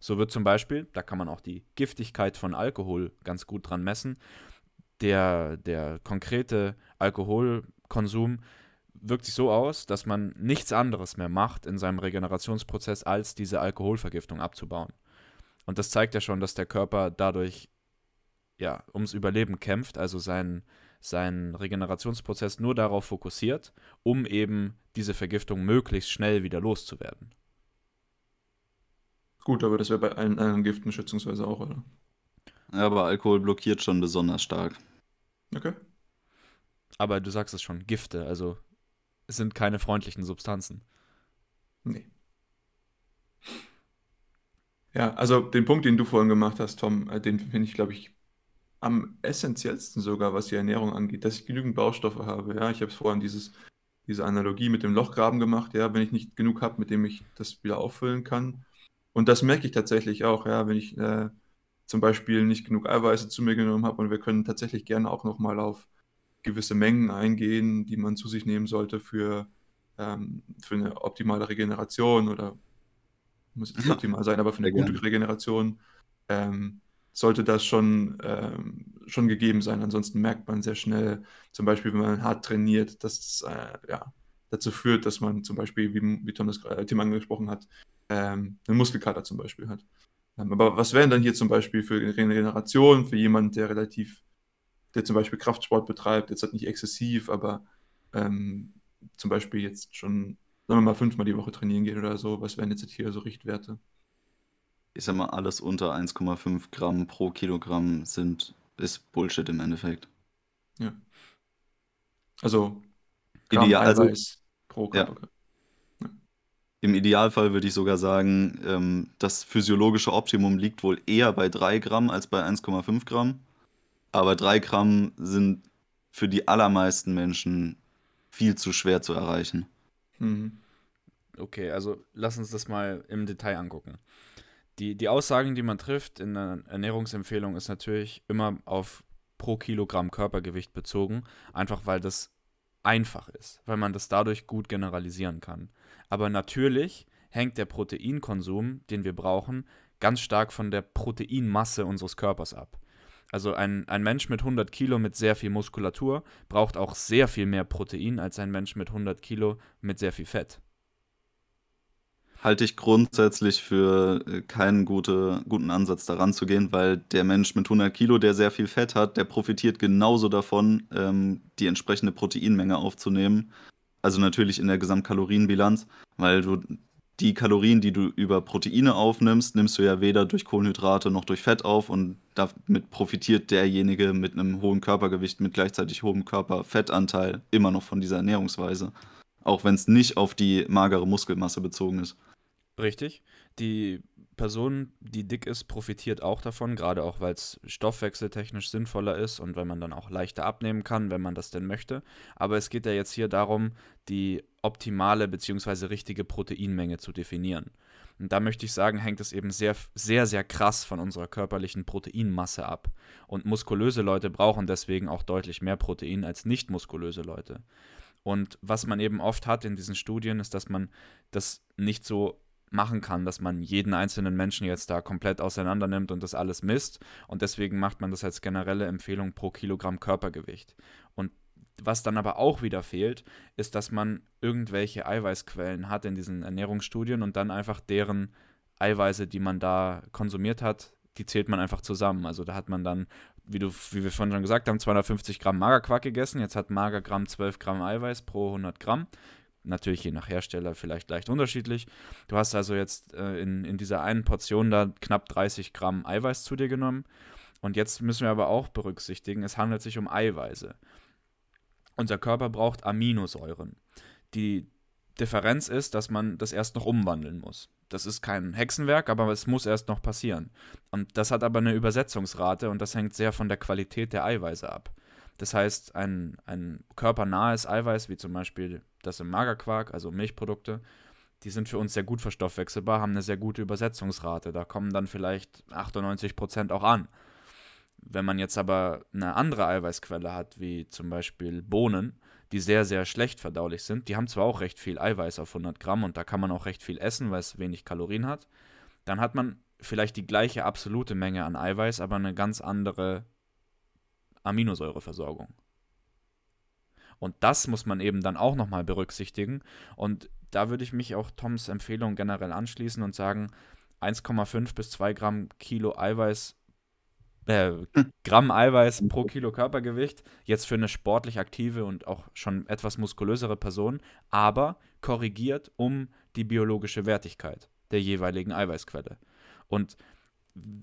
So wird zum Beispiel, da kann man auch die Giftigkeit von Alkohol ganz gut dran messen, der, der konkrete Alkoholkonsum wirkt sich so aus, dass man nichts anderes mehr macht in seinem Regenerationsprozess, als diese Alkoholvergiftung abzubauen. Und das zeigt ja schon, dass der Körper dadurch ja ums Überleben kämpft, also seinen seinen Regenerationsprozess nur darauf fokussiert, um eben diese Vergiftung möglichst schnell wieder loszuwerden. Gut, aber das wäre bei allen anderen Giften schätzungsweise auch, oder? Ja, aber Alkohol blockiert schon besonders stark. Okay. Aber du sagst es schon, Gifte, also es sind keine freundlichen Substanzen. Nee. Ja, also den Punkt, den du vorhin gemacht hast, Tom, äh, den finde ich, glaube ich, am essentiellsten sogar, was die Ernährung angeht, dass ich genügend Baustoffe habe. Ja, ich habe es vorhin dieses, diese Analogie mit dem Lochgraben gemacht, ja, wenn ich nicht genug habe, mit dem ich das wieder auffüllen kann. Und das merke ich tatsächlich auch, ja, wenn ich äh, zum Beispiel nicht genug Eiweiße zu mir genommen habe und wir können tatsächlich gerne auch nochmal auf gewisse Mengen eingehen, die man zu sich nehmen sollte für, ähm, für eine optimale Regeneration oder muss jetzt nicht optimal sein, aber für eine Sehr gute. Regeneration ähm, sollte das schon, ähm, schon gegeben sein. Ansonsten merkt man sehr schnell, zum Beispiel, wenn man hart trainiert, dass es äh, ja, dazu führt, dass man zum Beispiel, wie, wie Tom äh, Tim angesprochen hat, ähm, einen Muskelkater zum Beispiel hat. Ähm, aber was wären dann hier zum Beispiel für Regeneration für jemanden, der relativ der zum Beispiel Kraftsport betreibt, jetzt halt nicht exzessiv, aber ähm, zum Beispiel jetzt schon, sagen wir mal, fünfmal die Woche trainieren geht oder so, was wären jetzt hier so Richtwerte? Ich sag mal, alles unter 1,5 Gramm pro Kilogramm sind, ist Bullshit im Endeffekt. Ja. Also Gramm Ideal, also, pro ja. Körpergewicht. Im Idealfall würde ich sogar sagen, ähm, das physiologische Optimum liegt wohl eher bei 3 Gramm als bei 1,5 Gramm. Aber 3 Gramm sind für die allermeisten Menschen viel zu schwer zu erreichen. Mhm. Okay, also lass uns das mal im Detail angucken. Die, die Aussagen, die man trifft in der Ernährungsempfehlung, ist natürlich immer auf pro Kilogramm Körpergewicht bezogen, einfach weil das einfach ist, weil man das dadurch gut generalisieren kann. Aber natürlich hängt der Proteinkonsum, den wir brauchen, ganz stark von der Proteinmasse unseres Körpers ab. Also ein, ein Mensch mit 100 Kilo mit sehr viel Muskulatur braucht auch sehr viel mehr Protein als ein Mensch mit 100 Kilo mit sehr viel Fett. Halte ich grundsätzlich für äh, keinen gute, guten Ansatz daran zu gehen, weil der Mensch mit 100 Kilo, der sehr viel Fett hat, der profitiert genauso davon, ähm, die entsprechende Proteinmenge aufzunehmen. Also natürlich in der Gesamtkalorienbilanz, weil du die Kalorien, die du über Proteine aufnimmst, nimmst du ja weder durch Kohlenhydrate noch durch Fett auf und damit profitiert derjenige mit einem hohen Körpergewicht, mit gleichzeitig hohem Körperfettanteil immer noch von dieser Ernährungsweise. Auch wenn es nicht auf die magere Muskelmasse bezogen ist. Richtig. Die Person, die dick ist, profitiert auch davon, gerade auch, weil es stoffwechseltechnisch sinnvoller ist und weil man dann auch leichter abnehmen kann, wenn man das denn möchte. Aber es geht ja jetzt hier darum, die optimale bzw. richtige Proteinmenge zu definieren. Und da möchte ich sagen, hängt es eben sehr, sehr, sehr krass von unserer körperlichen Proteinmasse ab. Und muskulöse Leute brauchen deswegen auch deutlich mehr Protein als nicht muskulöse Leute. Und was man eben oft hat in diesen Studien, ist, dass man das nicht so machen kann, dass man jeden einzelnen Menschen jetzt da komplett auseinander nimmt und das alles misst. Und deswegen macht man das als generelle Empfehlung pro Kilogramm Körpergewicht. Und was dann aber auch wieder fehlt, ist, dass man irgendwelche Eiweißquellen hat in diesen Ernährungsstudien und dann einfach deren Eiweiße, die man da konsumiert hat, die zählt man einfach zusammen. Also da hat man dann, wie, du, wie wir vorhin schon gesagt haben, 250 Gramm Magerquark gegessen. Jetzt hat Magergramm 12 Gramm Eiweiß pro 100 Gramm. Natürlich je nach Hersteller vielleicht leicht unterschiedlich. Du hast also jetzt äh, in, in dieser einen Portion da knapp 30 Gramm Eiweiß zu dir genommen. Und jetzt müssen wir aber auch berücksichtigen, es handelt sich um Eiweiße. Unser Körper braucht Aminosäuren. Die Differenz ist, dass man das erst noch umwandeln muss. Das ist kein Hexenwerk, aber es muss erst noch passieren. Und das hat aber eine Übersetzungsrate und das hängt sehr von der Qualität der Eiweiße ab. Das heißt, ein, ein körpernahes Eiweiß, wie zum Beispiel das im Magerquark, also Milchprodukte, die sind für uns sehr gut verstoffwechselbar, haben eine sehr gute Übersetzungsrate. Da kommen dann vielleicht 98% auch an. Wenn man jetzt aber eine andere Eiweißquelle hat, wie zum Beispiel Bohnen, die sehr, sehr schlecht verdaulich sind, die haben zwar auch recht viel Eiweiß auf 100 Gramm und da kann man auch recht viel essen, weil es wenig Kalorien hat, dann hat man vielleicht die gleiche absolute Menge an Eiweiß, aber eine ganz andere Aminosäureversorgung. Und das muss man eben dann auch nochmal berücksichtigen. Und da würde ich mich auch Toms Empfehlung generell anschließen und sagen, 1,5 bis 2 Gramm Kilo Eiweiß, äh, Gramm Eiweiß pro Kilo Körpergewicht, jetzt für eine sportlich aktive und auch schon etwas muskulösere Person, aber korrigiert um die biologische Wertigkeit der jeweiligen Eiweißquelle. Und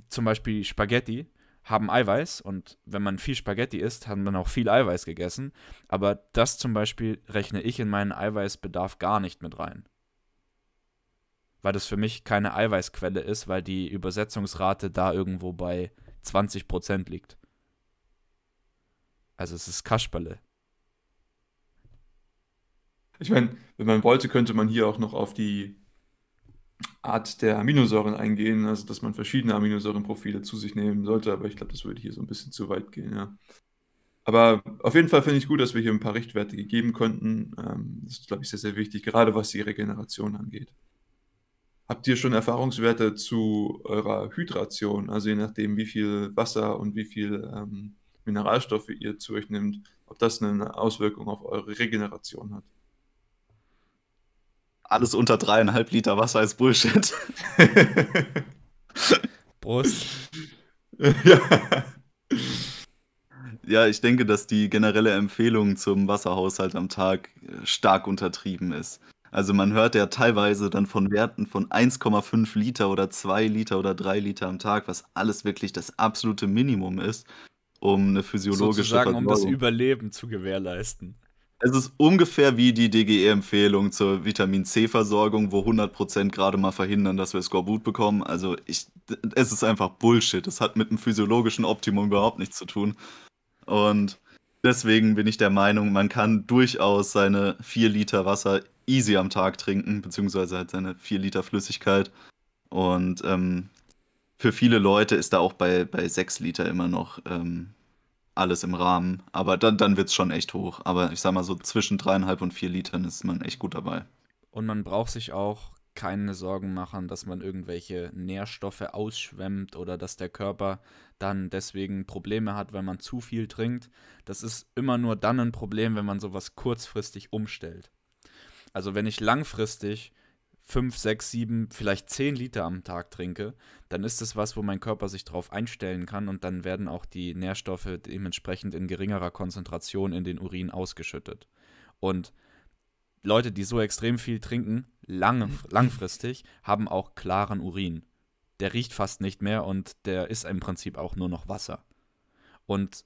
zum Beispiel Spaghetti haben Eiweiß und wenn man viel Spaghetti isst, hat man auch viel Eiweiß gegessen. Aber das zum Beispiel rechne ich in meinen Eiweißbedarf gar nicht mit rein. Weil das für mich keine Eiweißquelle ist, weil die Übersetzungsrate da irgendwo bei 20% liegt. Also es ist Kasperle. Ich meine, wenn man wollte, könnte man hier auch noch auf die Art der Aminosäuren eingehen, also dass man verschiedene Aminosäurenprofile zu sich nehmen sollte, aber ich glaube, das würde hier so ein bisschen zu weit gehen, ja. Aber auf jeden Fall finde ich gut, dass wir hier ein paar Richtwerte gegeben konnten. Ähm, das ist, glaube ich, sehr, sehr wichtig, gerade was die Regeneration angeht. Habt ihr schon Erfahrungswerte zu eurer Hydration, also je nachdem, wie viel Wasser und wie viel ähm, Mineralstoffe ihr zu euch nehmt, ob das eine Auswirkung auf eure Regeneration hat? Alles unter dreieinhalb Liter Wasser ist Bullshit. Prost. ja. Ja, ich denke, dass die generelle Empfehlung zum Wasserhaushalt am Tag äh, stark untertrieben ist. Also man hört ja teilweise dann von Werten von 1,5 Liter oder 2 Liter oder 3 Liter am Tag, was alles wirklich das absolute Minimum ist, um eine physiologische Sozusagen, um das Versorgung. Überleben zu gewährleisten. Es ist ungefähr wie die DGE-Empfehlung zur Vitamin C-Versorgung, wo 100% gerade mal verhindern, dass wir Skorbut bekommen. Also ich, es ist einfach Bullshit. Es hat mit einem physiologischen Optimum überhaupt nichts zu tun. Und deswegen bin ich der Meinung, man kann durchaus seine 4 Liter Wasser easy am Tag trinken, beziehungsweise halt seine 4 Liter Flüssigkeit. Und ähm, für viele Leute ist da auch bei, bei 6 Liter immer noch ähm, alles im Rahmen. Aber dann, dann wird es schon echt hoch. Aber ich sag mal so zwischen 3,5 und 4 Litern ist man echt gut dabei. Und man braucht sich auch keine Sorgen machen, dass man irgendwelche Nährstoffe ausschwemmt oder dass der Körper dann deswegen Probleme hat, wenn man zu viel trinkt. Das ist immer nur dann ein Problem, wenn man sowas kurzfristig umstellt. Also wenn ich langfristig 5, 6, 7, vielleicht 10 Liter am Tag trinke, dann ist es was, wo mein Körper sich drauf einstellen kann und dann werden auch die Nährstoffe dementsprechend in geringerer Konzentration in den Urin ausgeschüttet. Und Leute, die so extrem viel trinken, lang, langfristig, haben auch klaren Urin. Der riecht fast nicht mehr und der ist im Prinzip auch nur noch Wasser. Und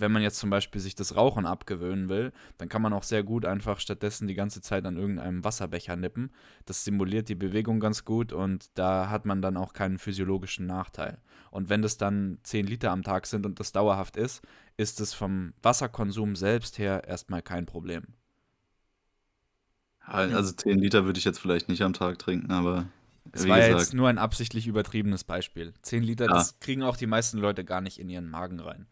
wenn man jetzt zum Beispiel sich das Rauchen abgewöhnen will, dann kann man auch sehr gut einfach stattdessen die ganze Zeit an irgendeinem Wasserbecher nippen. Das simuliert die Bewegung ganz gut und da hat man dann auch keinen physiologischen Nachteil. Und wenn das dann 10 Liter am Tag sind und das dauerhaft ist, ist es vom Wasserkonsum selbst her erstmal kein Problem. Also 10 Liter würde ich jetzt vielleicht nicht am Tag trinken, aber Es wie war ja gesagt, jetzt nur ein absichtlich übertriebenes Beispiel. 10 Liter, Ja. das kriegen auch die meisten Leute gar nicht in ihren Magen rein.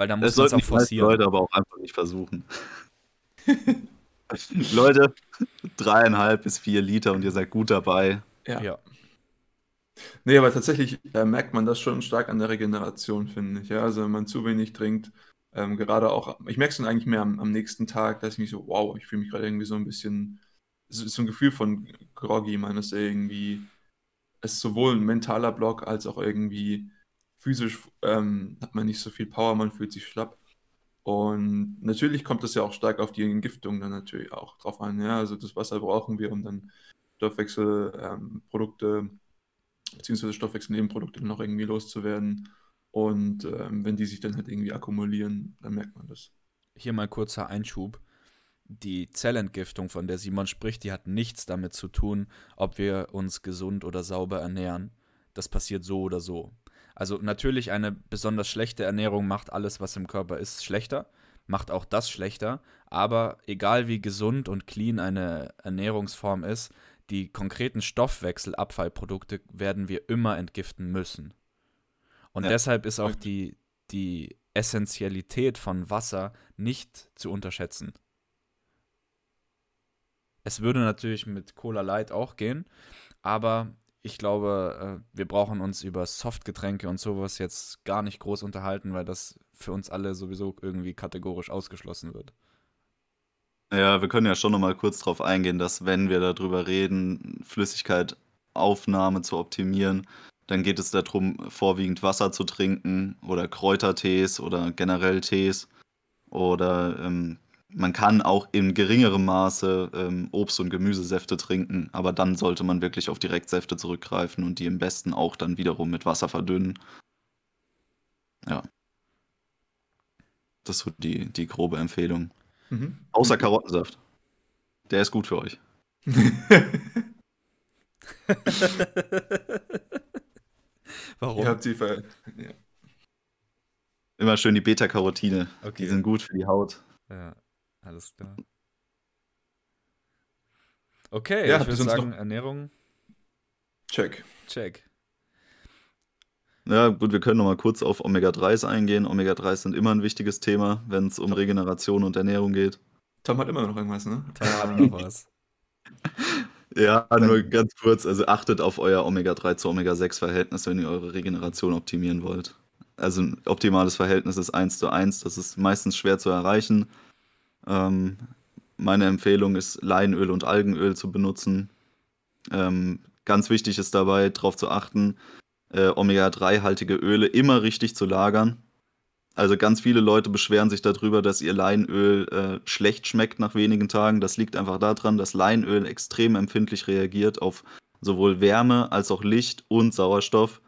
Weil da das muss man es sollten auch die meisten forcieren. Leute aber auch einfach nicht versuchen. Leute, dreieinhalb bis vier Liter und ihr seid gut dabei. Ja. Ja. Nee, aber tatsächlich äh, merkt man das schon stark an der Regeneration, finde ich. Ja, also wenn man zu wenig trinkt, ähm, gerade auch, ich merke es dann eigentlich mehr am, am nächsten Tag, dass ich mich so, wow, ich fühle mich gerade irgendwie so ein bisschen, so, so ein Gefühl von groggy, man ist irgendwie, es ist sowohl ein mentaler Block als auch irgendwie physisch ähm, hat man nicht so viel Power, man fühlt sich schlapp. Und natürlich kommt es ja auch stark auf die Entgiftung dann natürlich auch drauf an. Ja, also das Wasser brauchen wir, um dann Stoffwechselprodukte ähm, beziehungsweise Stoffwechselnebenprodukte noch irgendwie loszuwerden. Und ähm, wenn die sich dann halt irgendwie akkumulieren, dann merkt man das. Hier mal kurzer Einschub. Die Zellentgiftung, von der Simon spricht, die hat nichts damit zu tun, ob wir uns gesund oder sauber ernähren. Das passiert so oder so. Also natürlich eine besonders schlechte Ernährung macht alles, was im Körper ist, schlechter, macht auch das schlechter, aber egal wie gesund und clean eine Ernährungsform ist, die konkreten Stoffwechselabfallprodukte werden wir immer entgiften müssen. Und Ja. deshalb ist auch die, die Essentialität von Wasser nicht zu unterschätzen. Es würde natürlich mit Cola Light auch gehen, aber ich glaube, äh, wir brauchen uns über Softgetränke und sowas jetzt gar nicht groß unterhalten, weil das für uns alle sowieso irgendwie kategorisch ausgeschlossen wird. Ja, wir können ja schon noch mal kurz darauf eingehen, dass wenn wir darüber reden, Flüssigkeitaufnahme zu optimieren, dann geht es darum, vorwiegend Wasser zu trinken oder Kräutertees oder generell Tees. Oder ähm, man kann auch in geringerem Maße ähm, Obst- und Gemüsesäfte trinken, aber dann sollte man wirklich auf Direktsäfte zurückgreifen und die im besten auch dann wiederum mit Wasser verdünnen. Ja. Das ist so die, die grobe Empfehlung. Mhm. Außer Karottensaft. Der ist gut für euch. Warum? Ihr habt sie ver ja. Immer schön die Beta-Carotine. Okay. Die sind gut für die Haut. Ja, alles klar. Okay, Ja, ich würde sagen, noch- Ernährung, Check. check. Ja, gut, wir können noch mal kurz auf Omega-3s eingehen. Omega-3s sind immer ein wichtiges Thema, wenn es um Regeneration und Ernährung geht. Tom hat immer noch irgendwas, ne? Haben wir noch was. Ja, nur ganz kurz, also achtet auf euer Omega-3 zu Omega-6-Verhältnis, wenn ihr eure Regeneration optimieren wollt. Also ein optimales Verhältnis ist 1 zu 1, das ist meistens schwer zu erreichen. Ähm, meine Empfehlung ist, Leinöl und Algenöl zu benutzen. Ähm, ganz wichtig ist dabei, darauf zu achten, äh, Omega-3-haltige Öle immer richtig zu lagern. Also ganz viele Leute beschweren sich darüber, dass ihr Leinöl äh, schlecht schmeckt nach wenigen Tagen. Das liegt einfach daran, dass Leinöl extrem empfindlich reagiert auf sowohl Wärme als auch Licht und Sauerstoff.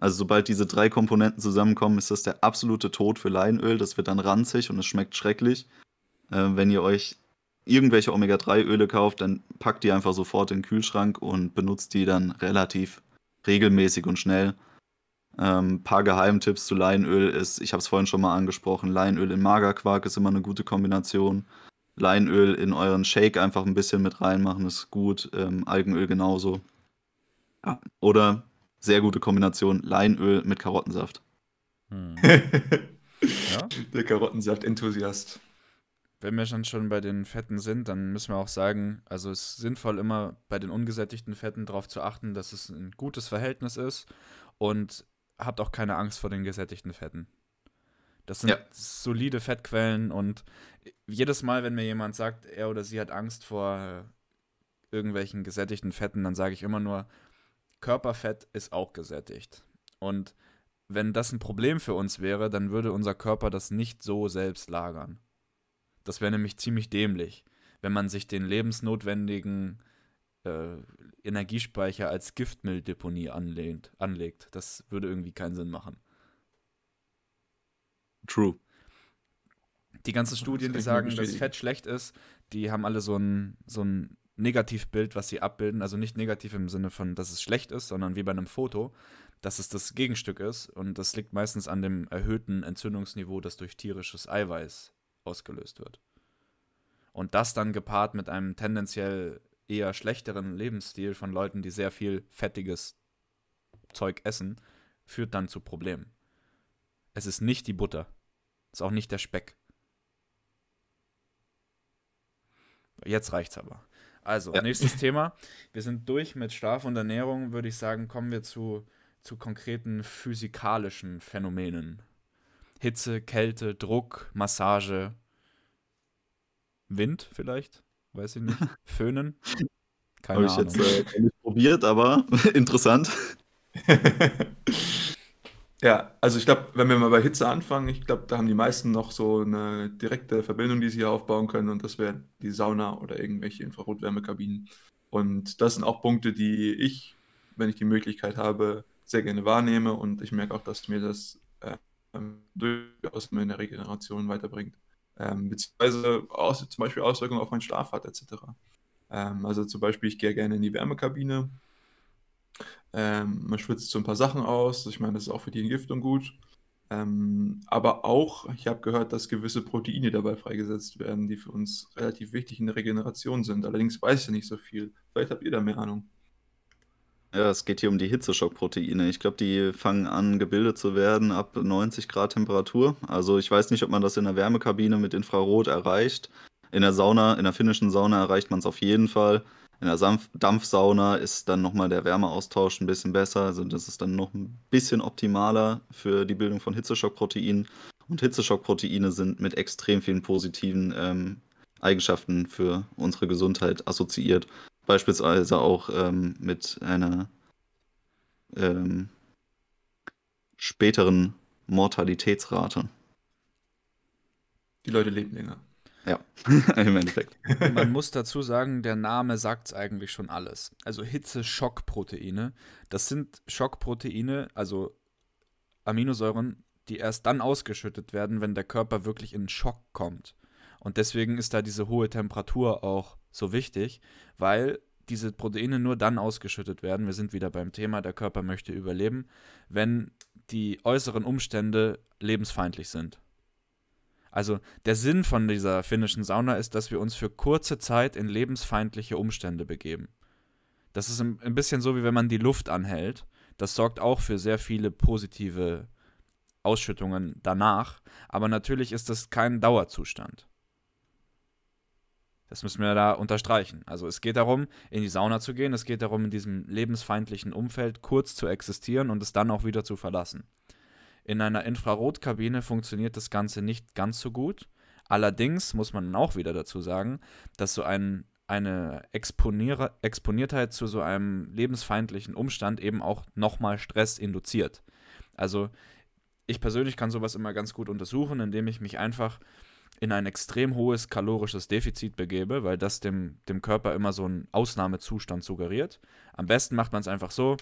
Also sobald diese drei Komponenten zusammenkommen, ist das der absolute Tod für Leinöl. Das wird dann ranzig und es schmeckt schrecklich. Äh, wenn ihr euch irgendwelche Omega-3-Öle kauft, dann packt die einfach sofort in den Kühlschrank und benutzt die dann relativ regelmäßig und schnell. Ein ähm, paar Geheimtipps zu Leinöl ist, ich habe es vorhin schon mal angesprochen, Leinöl in Magerquark ist immer eine gute Kombination. Leinöl in euren Shake einfach ein bisschen mit reinmachen ist gut. Ähm, Algenöl genauso. Ja. Oder sehr gute Kombination Leinöl mit Karottensaft. Hm. ja? Der Karottensaft-Enthusiast. Wenn wir schon, schon bei den Fetten sind, dann müssen wir auch sagen, also es ist sinnvoll, immer bei den ungesättigten Fetten darauf zu achten, dass es ein gutes Verhältnis ist und habt auch keine Angst vor den gesättigten Fetten. Das sind ja. solide Fettquellen und jedes Mal, wenn mir jemand sagt, er oder sie hat Angst vor irgendwelchen gesättigten Fetten, dann sage ich immer nur, Körperfett ist auch gesättigt. Und wenn das ein Problem für uns wäre, dann würde unser Körper das nicht so selbst lagern. Das wäre nämlich ziemlich dämlich, wenn man sich den lebensnotwendigen äh, Energiespeicher als Giftmülldeponie anlehnt, anlegt. Das würde irgendwie keinen Sinn machen. True. Die ganzen Studien, die sagen, dass Fett schlecht ist, die haben alle so ein, so ein Negativbild, was sie abbilden. Also nicht negativ im Sinne von, dass es schlecht ist, sondern wie bei einem Foto, dass es das Gegenstück ist. Und das liegt meistens an dem erhöhten Entzündungsniveau, das durch tierisches Eiweiß ausgelöst wird. Und das dann gepaart mit einem tendenziell eher schlechteren Lebensstil von Leuten, die sehr viel fettiges Zeug essen, führt dann zu Problemen. Es ist nicht die Butter. Es ist auch nicht der Speck. Jetzt reicht's aber. Also, ja. nächstes Thema. Wir sind durch mit Schlaf und Ernährung, würde ich sagen, kommen wir zu, zu konkreten physikalischen Phänomenen. Hitze, Kälte, Druck, Massage, Wind vielleicht, weiß ich nicht. Föhnen. Keine Habe ich Ahnung. jetzt äh, nicht probiert, aber interessant. ja, also ich glaube, wenn wir mal bei Hitze anfangen, ich glaube, da haben die meisten noch so eine direkte Verbindung, die sie hier aufbauen können und das wäre die Sauna oder irgendwelche Infrarotwärmekabinen. Und das sind auch Punkte, die ich, wenn ich die Möglichkeit habe, sehr gerne wahrnehme und ich merke auch, dass mir das ähm, durchaus in der Regeneration weiterbringt. Ähm, beziehungsweise aus, zum Beispiel Auswirkungen auf meinen Schlaf hat, etc. Ähm, also zum Beispiel, ich gehe gerne in die Wärmekabine. Ähm, man schwitzt so ein paar Sachen aus. Ich meine, das ist auch für die Entgiftung gut. Ähm, aber auch, ich habe gehört, dass gewisse Proteine dabei freigesetzt werden, die für uns relativ wichtig in der Regeneration sind. Allerdings weiß ich nicht so viel. Vielleicht habt ihr da mehr Ahnung. Ja, es geht hier um die Hitzeschockproteine. Ich glaube, die fangen an, gebildet zu werden ab 90 Grad Temperatur. Also ich weiß nicht, ob man das in der Wärmekabine mit Infrarot erreicht. In der Sauna, in der finnischen Sauna erreicht man es auf jeden Fall. In der Sanf Dampfsauna ist dann nochmal der Wärmeaustausch ein bisschen besser. Also das ist dann noch ein bisschen optimaler für die Bildung von Hitzeschockproteinen. Und Hitzeschockproteine sind mit extrem vielen positiven ähm, Eigenschaften für unsere Gesundheit assoziiert. Beispielsweise auch ähm, mit einer ähm, späteren Mortalitätsrate. Die Leute leben länger. Ja, im Endeffekt. Man muss dazu sagen, der Name sagt es eigentlich schon alles. Also Hitze-Schockproteine, das sind Schockproteine, also Aminosäuren, die erst dann ausgeschüttet werden, wenn der Körper wirklich in Schock kommt. Und deswegen ist da diese hohe Temperatur auch so wichtig, weil diese Proteine nur dann ausgeschüttet werden, wir sind wieder beim Thema, der Körper möchte überleben, wenn die äußeren Umstände lebensfeindlich sind. Also der Sinn von dieser finnischen Sauna ist, dass wir uns für kurze Zeit in lebensfeindliche Umstände begeben. Das ist ein bisschen so, wie wenn man die Luft anhält. Das sorgt auch für sehr viele positive Ausschüttungen danach. Aber natürlich ist das kein Dauerzustand. Das müssen wir da unterstreichen. Also es geht darum, in die Sauna zu gehen, es geht darum, in diesem lebensfeindlichen Umfeld kurz zu existieren und es dann auch wieder zu verlassen. In einer Infrarotkabine funktioniert das Ganze nicht ganz so gut. Allerdings muss man auch wieder dazu sagen, dass so ein, eine Exponier Exponiertheit zu so einem lebensfeindlichen Umstand eben auch nochmal Stress induziert. Also ich persönlich kann sowas immer ganz gut untersuchen, indem ich mich einfach in ein extrem hohes kalorisches Defizit begebe, weil das dem, dem Körper immer so einen Ausnahmezustand suggeriert. Am besten macht man es einfach so,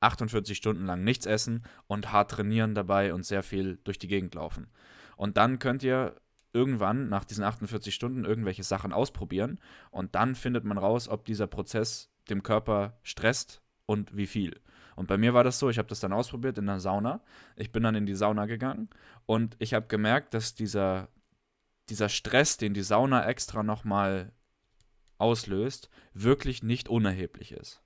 48 Stunden lang nichts essen und hart trainieren dabei und sehr viel durch die Gegend laufen. Und dann könnt ihr irgendwann nach diesen 48 Stunden irgendwelche Sachen ausprobieren und dann findet man raus, ob dieser Prozess dem Körper stresst und wie viel. Und bei mir war das so, ich habe das dann ausprobiert in der Sauna. Ich bin dann in die Sauna gegangen und ich habe gemerkt, dass dieser, dieser Stress, den die Sauna extra nochmal auslöst, wirklich nicht unerheblich ist.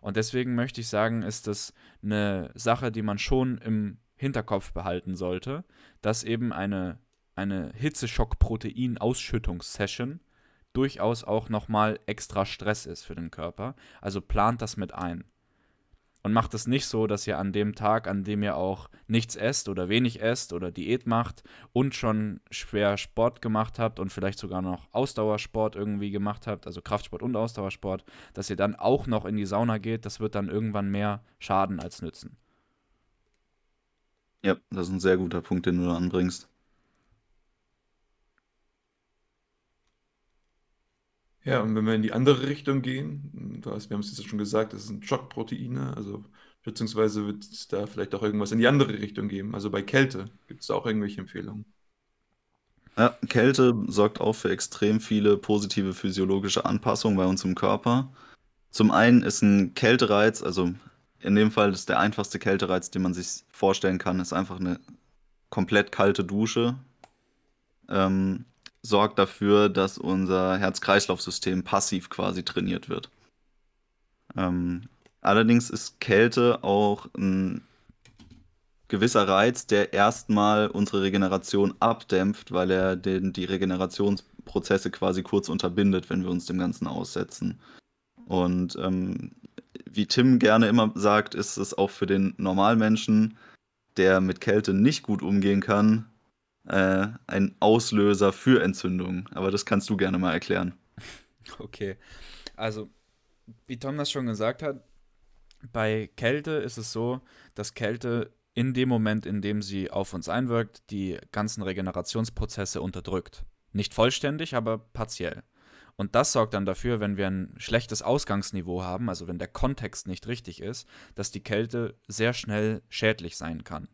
Und deswegen möchte ich sagen, ist das eine Sache, die man schon im Hinterkopf behalten sollte, dass eben eine, eine Hitzeschock-Protein-Ausschüttungssession durchaus auch nochmal extra Stress ist für den Körper. Also plant das mit ein. Und macht es nicht so, dass ihr an dem Tag, an dem ihr auch nichts esst oder wenig esst oder Diät macht und schon schwer Sport gemacht habt und vielleicht sogar noch Ausdauersport irgendwie gemacht habt, also Kraftsport und Ausdauersport, dass ihr dann auch noch in die Sauna geht, das wird dann irgendwann mehr schaden als nützen. Ja, das ist ein sehr guter Punkt, den du da anbringst. Ja, und wenn wir in die andere Richtung gehen, du hast, wir haben es jetzt schon gesagt, das sind Schockproteine, also beziehungsweise wird es da vielleicht auch irgendwas in die andere Richtung geben. Also bei Kälte gibt es da auch irgendwelche Empfehlungen. Ja, Kälte sorgt auch für extrem viele positive physiologische Anpassungen bei uns im Körper. Zum einen ist ein Kältereiz, also in dem Fall ist der einfachste Kältereiz, den man sich vorstellen kann, ist einfach eine komplett kalte Dusche. Ähm, sorgt dafür, dass unser Herz-Kreislauf-System passiv quasi trainiert wird. Ähm, allerdings ist Kälte auch ein gewisser Reiz, der erstmal unsere Regeneration abdämpft, weil er den, die Regenerationsprozesse quasi kurz unterbindet, wenn wir uns dem Ganzen aussetzen. Und ähm, wie Tim gerne immer sagt, ist es auch für den Normalmenschen, der mit Kälte nicht gut umgehen kann, äh, ein Auslöser für Entzündungen. Aber das kannst du gerne mal erklären. Okay. Also, wie Tom das schon gesagt hat, bei Kälte ist es so, dass Kälte in dem Moment, in dem sie auf uns einwirkt, die ganzen Regenerationsprozesse unterdrückt. Nicht vollständig, aber partiell. Und das sorgt dann dafür, wenn wir ein schlechtes Ausgangsniveau haben, also wenn der Kontext nicht richtig ist, dass die Kälte sehr schnell schädlich sein kann.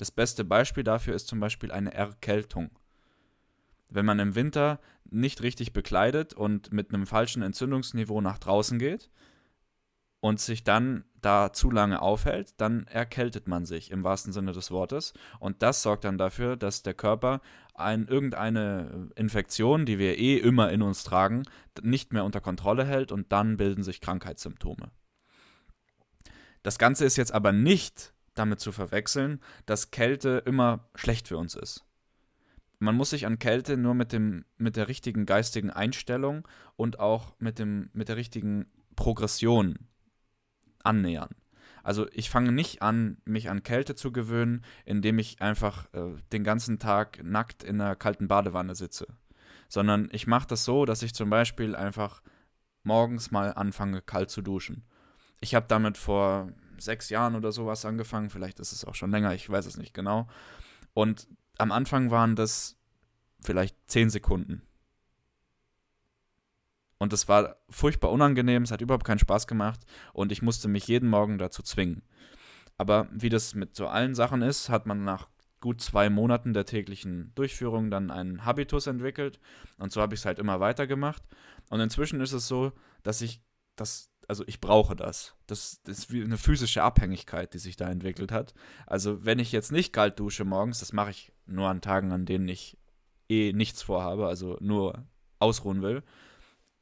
Das beste Beispiel dafür ist zum Beispiel eine Erkältung. Wenn man im Winter nicht richtig bekleidet und mit einem falschen Entzündungsniveau nach draußen geht und sich dann da zu lange aufhält, dann erkältet man sich im wahrsten Sinne des Wortes. Und das sorgt dann dafür, dass der Körper ein, irgendeine Infektion, die wir eh immer in uns tragen, nicht mehr unter Kontrolle hält und dann bilden sich Krankheitssymptome. Das Ganze ist jetzt aber nicht damit zu verwechseln, dass Kälte immer schlecht für uns ist. Man muss sich an Kälte nur mit, dem, mit der richtigen geistigen Einstellung und auch mit, dem, mit der richtigen Progression annähern. Also ich fange nicht an, mich an Kälte zu gewöhnen, indem ich einfach äh, den ganzen Tag nackt in einer kalten Badewanne sitze. Sondern ich mache das so, dass ich zum Beispiel einfach morgens mal anfange, kalt zu duschen. Ich habe damit vor sechs Jahren oder sowas angefangen. Vielleicht ist es auch schon länger, ich weiß es nicht genau. Und am Anfang waren das vielleicht zehn Sekunden. Und es war furchtbar unangenehm, es hat überhaupt keinen Spaß gemacht und ich musste mich jeden Morgen dazu zwingen. Aber wie das mit so allen Sachen ist, hat man nach gut zwei Monaten der täglichen Durchführung dann einen Habitus entwickelt und so habe ich es halt immer weitergemacht. Und inzwischen ist es so, dass ich das also ich brauche das. das. Das ist wie eine physische Abhängigkeit, die sich da entwickelt hat. Also wenn ich jetzt nicht kalt dusche morgens, das mache ich nur an Tagen, an denen ich eh nichts vorhabe, also nur ausruhen will.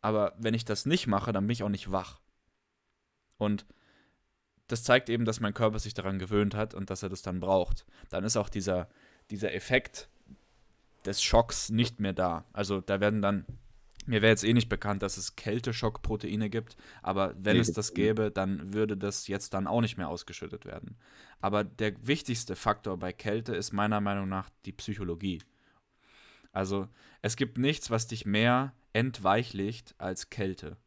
Aber wenn ich das nicht mache, dann bin ich auch nicht wach. Und das zeigt eben, dass mein Körper sich daran gewöhnt hat und dass er das dann braucht. Dann ist auch dieser, dieser Effekt des Schocks nicht mehr da. Also da werden dann mir wäre jetzt eh nicht bekannt, dass es Kälteschockproteine gibt, aber wenn nee, es das gäbe, dann würde das jetzt dann auch nicht mehr ausgeschüttet werden. Aber der wichtigste Faktor bei Kälte ist meiner Meinung nach die Psychologie. Also es gibt nichts, was dich mehr entweichlicht als Kälte.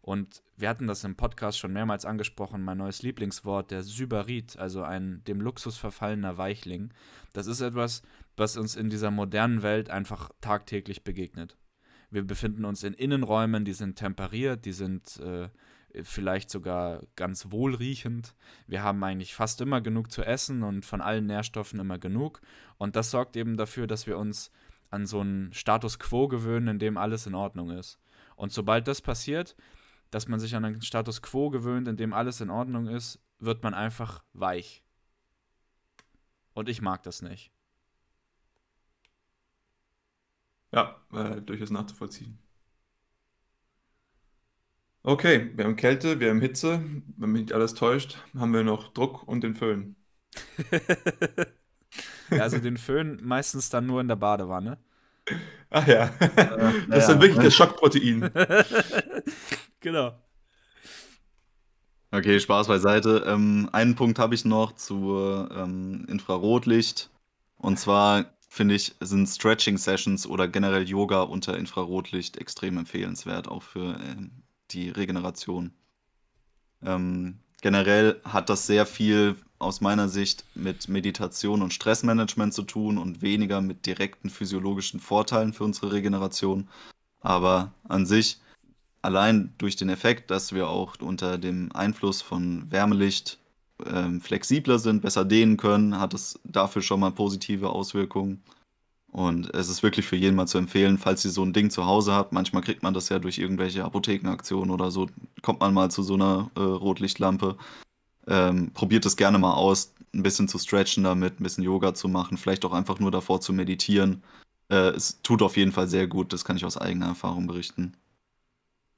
Und wir hatten das im Podcast schon mehrmals angesprochen, mein neues Lieblingswort, der Sybarit, also ein dem Luxus verfallener Weichling. Das ist etwas, was uns in dieser modernen Welt einfach tagtäglich begegnet. Wir befinden uns in Innenräumen, die sind temperiert, die sind äh, vielleicht sogar ganz wohlriechend. Wir haben eigentlich fast immer genug zu essen und von allen Nährstoffen immer genug. Und das sorgt eben dafür, dass wir uns an so einen Status quo gewöhnen, in dem alles in Ordnung ist. Und sobald das passiert, dass man sich an einen Status quo gewöhnt, in dem alles in Ordnung ist, wird man einfach weich. Und ich mag das nicht. Ja, äh, durchaus nachzuvollziehen. Okay, wir haben Kälte, wir haben Hitze. Wenn mich nicht alles täuscht, haben wir noch Druck und den Föhn. ja, also den Föhn meistens dann nur in der Badewanne. Ach ja, das ist dann wirklich das Schockprotein. genau. Okay, Spaß beiseite. Ähm, einen Punkt habe ich noch zu ähm, Infrarotlicht. Und zwar finde ich, sind Stretching-Sessions oder generell Yoga unter Infrarotlicht extrem empfehlenswert, auch für ähm, die Regeneration. Ähm, generell hat das sehr viel aus meiner Sicht mit Meditation und Stressmanagement zu tun und weniger mit direkten physiologischen Vorteilen für unsere Regeneration. Aber an sich allein durch den Effekt, dass wir auch unter dem Einfluss von Wärmelicht ähm, flexibler sind, besser dehnen können, hat es dafür schon mal positive Auswirkungen. Und es ist wirklich für jeden mal zu empfehlen, falls ihr so ein Ding zu Hause habt. Manchmal kriegt man das ja durch irgendwelche Apothekenaktionen oder so, kommt man mal zu so einer äh, Rotlichtlampe. Ähm, probiert es gerne mal aus, ein bisschen zu stretchen damit, ein bisschen Yoga zu machen, vielleicht auch einfach nur davor zu meditieren. Äh, es tut auf jeden Fall sehr gut, das kann ich aus eigener Erfahrung berichten.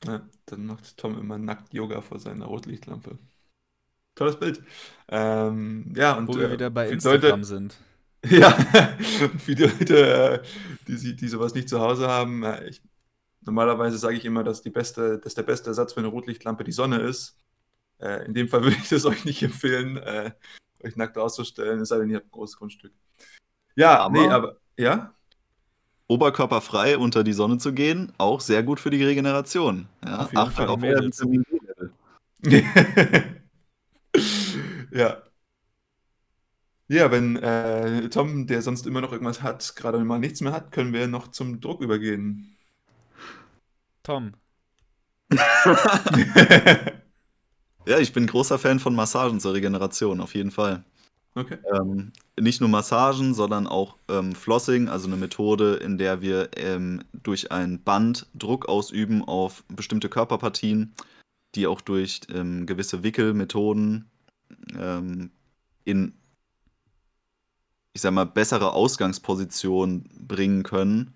Ja, dann macht Tom immer nackt Yoga vor seiner Rotlichtlampe. Tolles Bild. Ähm, ja, und Wo wir äh, wieder bei Instagram Leute, sind. ja, für die Leute, äh, die, die sowas nicht zu Hause haben, äh, ich, normalerweise sage ich immer, dass, die beste, dass der beste Ersatz für eine Rotlichtlampe die Sonne ist. Äh, in dem Fall würde ich das euch nicht empfehlen, äh, euch nackt auszustellen, es sei denn, ihr habt ein großes Grundstück. Ja, Aber- nee, aber, ja? Oberkörperfrei unter die Sonne zu gehen, auch sehr gut für die Regeneration. Ja, Auf jeden Achtung Fall, auf die euer. Vitamin D-Level. Ja. Ja, wenn äh, Tom, der sonst immer noch irgendwas hat, gerade mal nichts mehr hat, können wir noch zum Druck übergehen. Tom, Ja, ich bin großer Fan von Massagen zur Regeneration, auf jeden Fall. Okay. Ähm, nicht nur Massagen, sondern auch ähm, Flossing, also eine Methode, in der wir ähm, durch ein Band Druck ausüben auf bestimmte Körperpartien, die auch durch ähm, gewisse Wickelmethoden ähm, in, ich sag mal, bessere Ausgangsposition bringen können.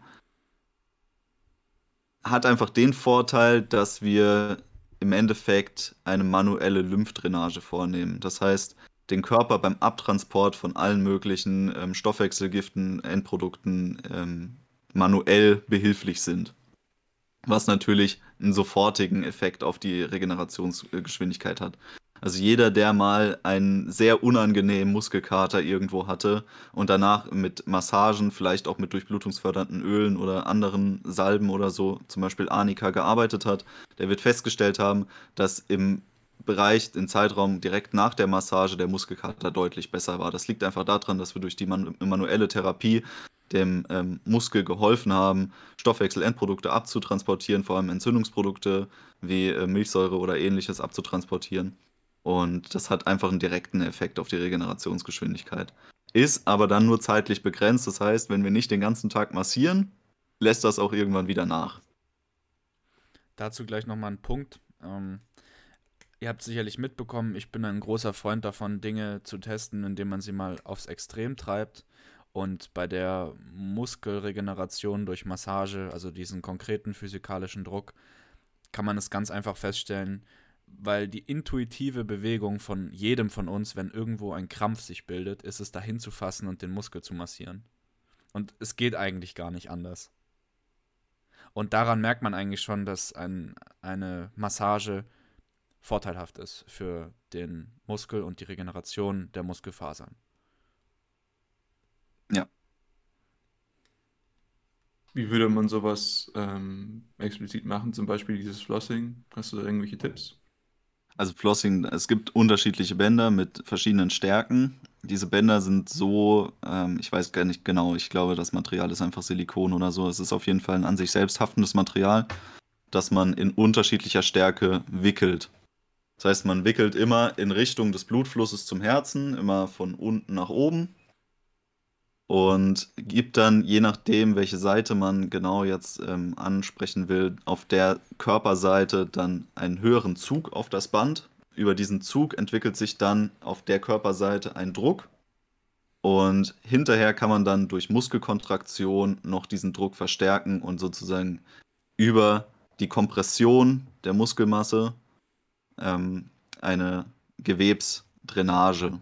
Hat einfach den Vorteil, dass wir im Endeffekt eine manuelle Lymphdrainage vornehmen. Das heißt, den Körper beim Abtransport von allen möglichen ähm, Stoffwechselgiften, Endprodukten ähm, manuell behilflich sind. Was natürlich einen sofortigen Effekt auf die Regenerationsgeschwindigkeit hat. Also jeder, der mal einen sehr unangenehmen Muskelkater irgendwo hatte und danach mit Massagen, vielleicht auch mit durchblutungsfördernden Ölen oder anderen Salben oder so, zum Beispiel Arnika, gearbeitet hat, der wird festgestellt haben, dass im Bereich, im Zeitraum direkt nach der Massage der Muskelkater deutlich besser war. Das liegt einfach daran, dass wir durch die manu manuelle Therapie dem ähm, Muskel geholfen haben, Stoffwechselendprodukte abzutransportieren, vor allem Entzündungsprodukte wie äh, Milchsäure oder ähnliches abzutransportieren. Und das hat einfach einen direkten Effekt auf die Regenerationsgeschwindigkeit. Ist aber dann nur zeitlich begrenzt. Das heißt, wenn wir nicht den ganzen Tag massieren, lässt das auch irgendwann wieder nach. dazu gleich nochmal ein Punkt. Ähm, ihr habt sicherlich mitbekommen, ich bin ein großer Freund davon, Dinge zu testen, indem man sie mal aufs Extrem treibt. Und bei der Muskelregeneration durch Massage, also diesen konkreten physikalischen Druck, kann man es ganz einfach feststellen, weil die intuitive Bewegung von jedem von uns, wenn irgendwo ein Krampf sich bildet, ist es dahin zu fassen und den Muskel zu massieren. Und es geht eigentlich gar nicht anders. Und daran merkt man eigentlich schon, dass ein, eine Massage vorteilhaft ist für den Muskel und die Regeneration der Muskelfasern. Wie würde man sowas ähm, explizit machen? Zum Beispiel dieses Flossing. Hast du da irgendwelche Tipps? Also Flossing, es gibt unterschiedliche Bänder mit verschiedenen Stärken. Diese Bänder sind so, ähm, ich weiß gar nicht genau, ich glaube, das Material ist einfach Silikon oder so. Es ist auf jeden Fall ein an sich selbst haftendes Material, das man in unterschiedlicher Stärke wickelt. Das heißt, man wickelt immer in Richtung des Blutflusses zum Herzen, immer von unten nach oben und gibt dann, je nachdem, welche Seite man genau jetzt ähm, ansprechen will, auf der Körperseite dann einen höheren Zug auf das Band. Über diesen Zug entwickelt sich dann auf der Körperseite ein Druck. Und hinterher kann man dann durch Muskelkontraktion noch diesen Druck verstärken und sozusagen über die Kompression der Muskelmasse ähm, eine Gewebsdrainage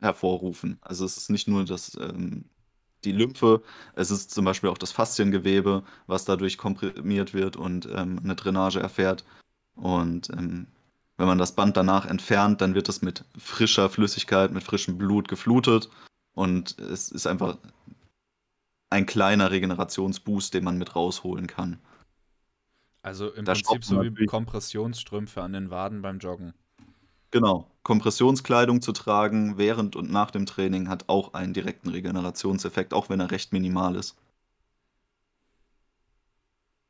hervorrufen. Also es ist nicht nur das ähm, die Lymphe. Es ist zum Beispiel auch das Fasziengewebe, was dadurch komprimiert wird und ähm, eine Drainage erfährt. Und ähm, wenn man das Band danach entfernt, dann wird es mit frischer Flüssigkeit, mit frischem Blut geflutet. Und es ist einfach ein kleiner Regenerationsboost, den man mit rausholen kann. Also im da Prinzip so wie Kompressionsstrümpfe an den Waden beim Joggen. Genau. Kompressionskleidung zu tragen während und nach dem Training hat auch einen direkten Regenerationseffekt, auch wenn er recht minimal ist.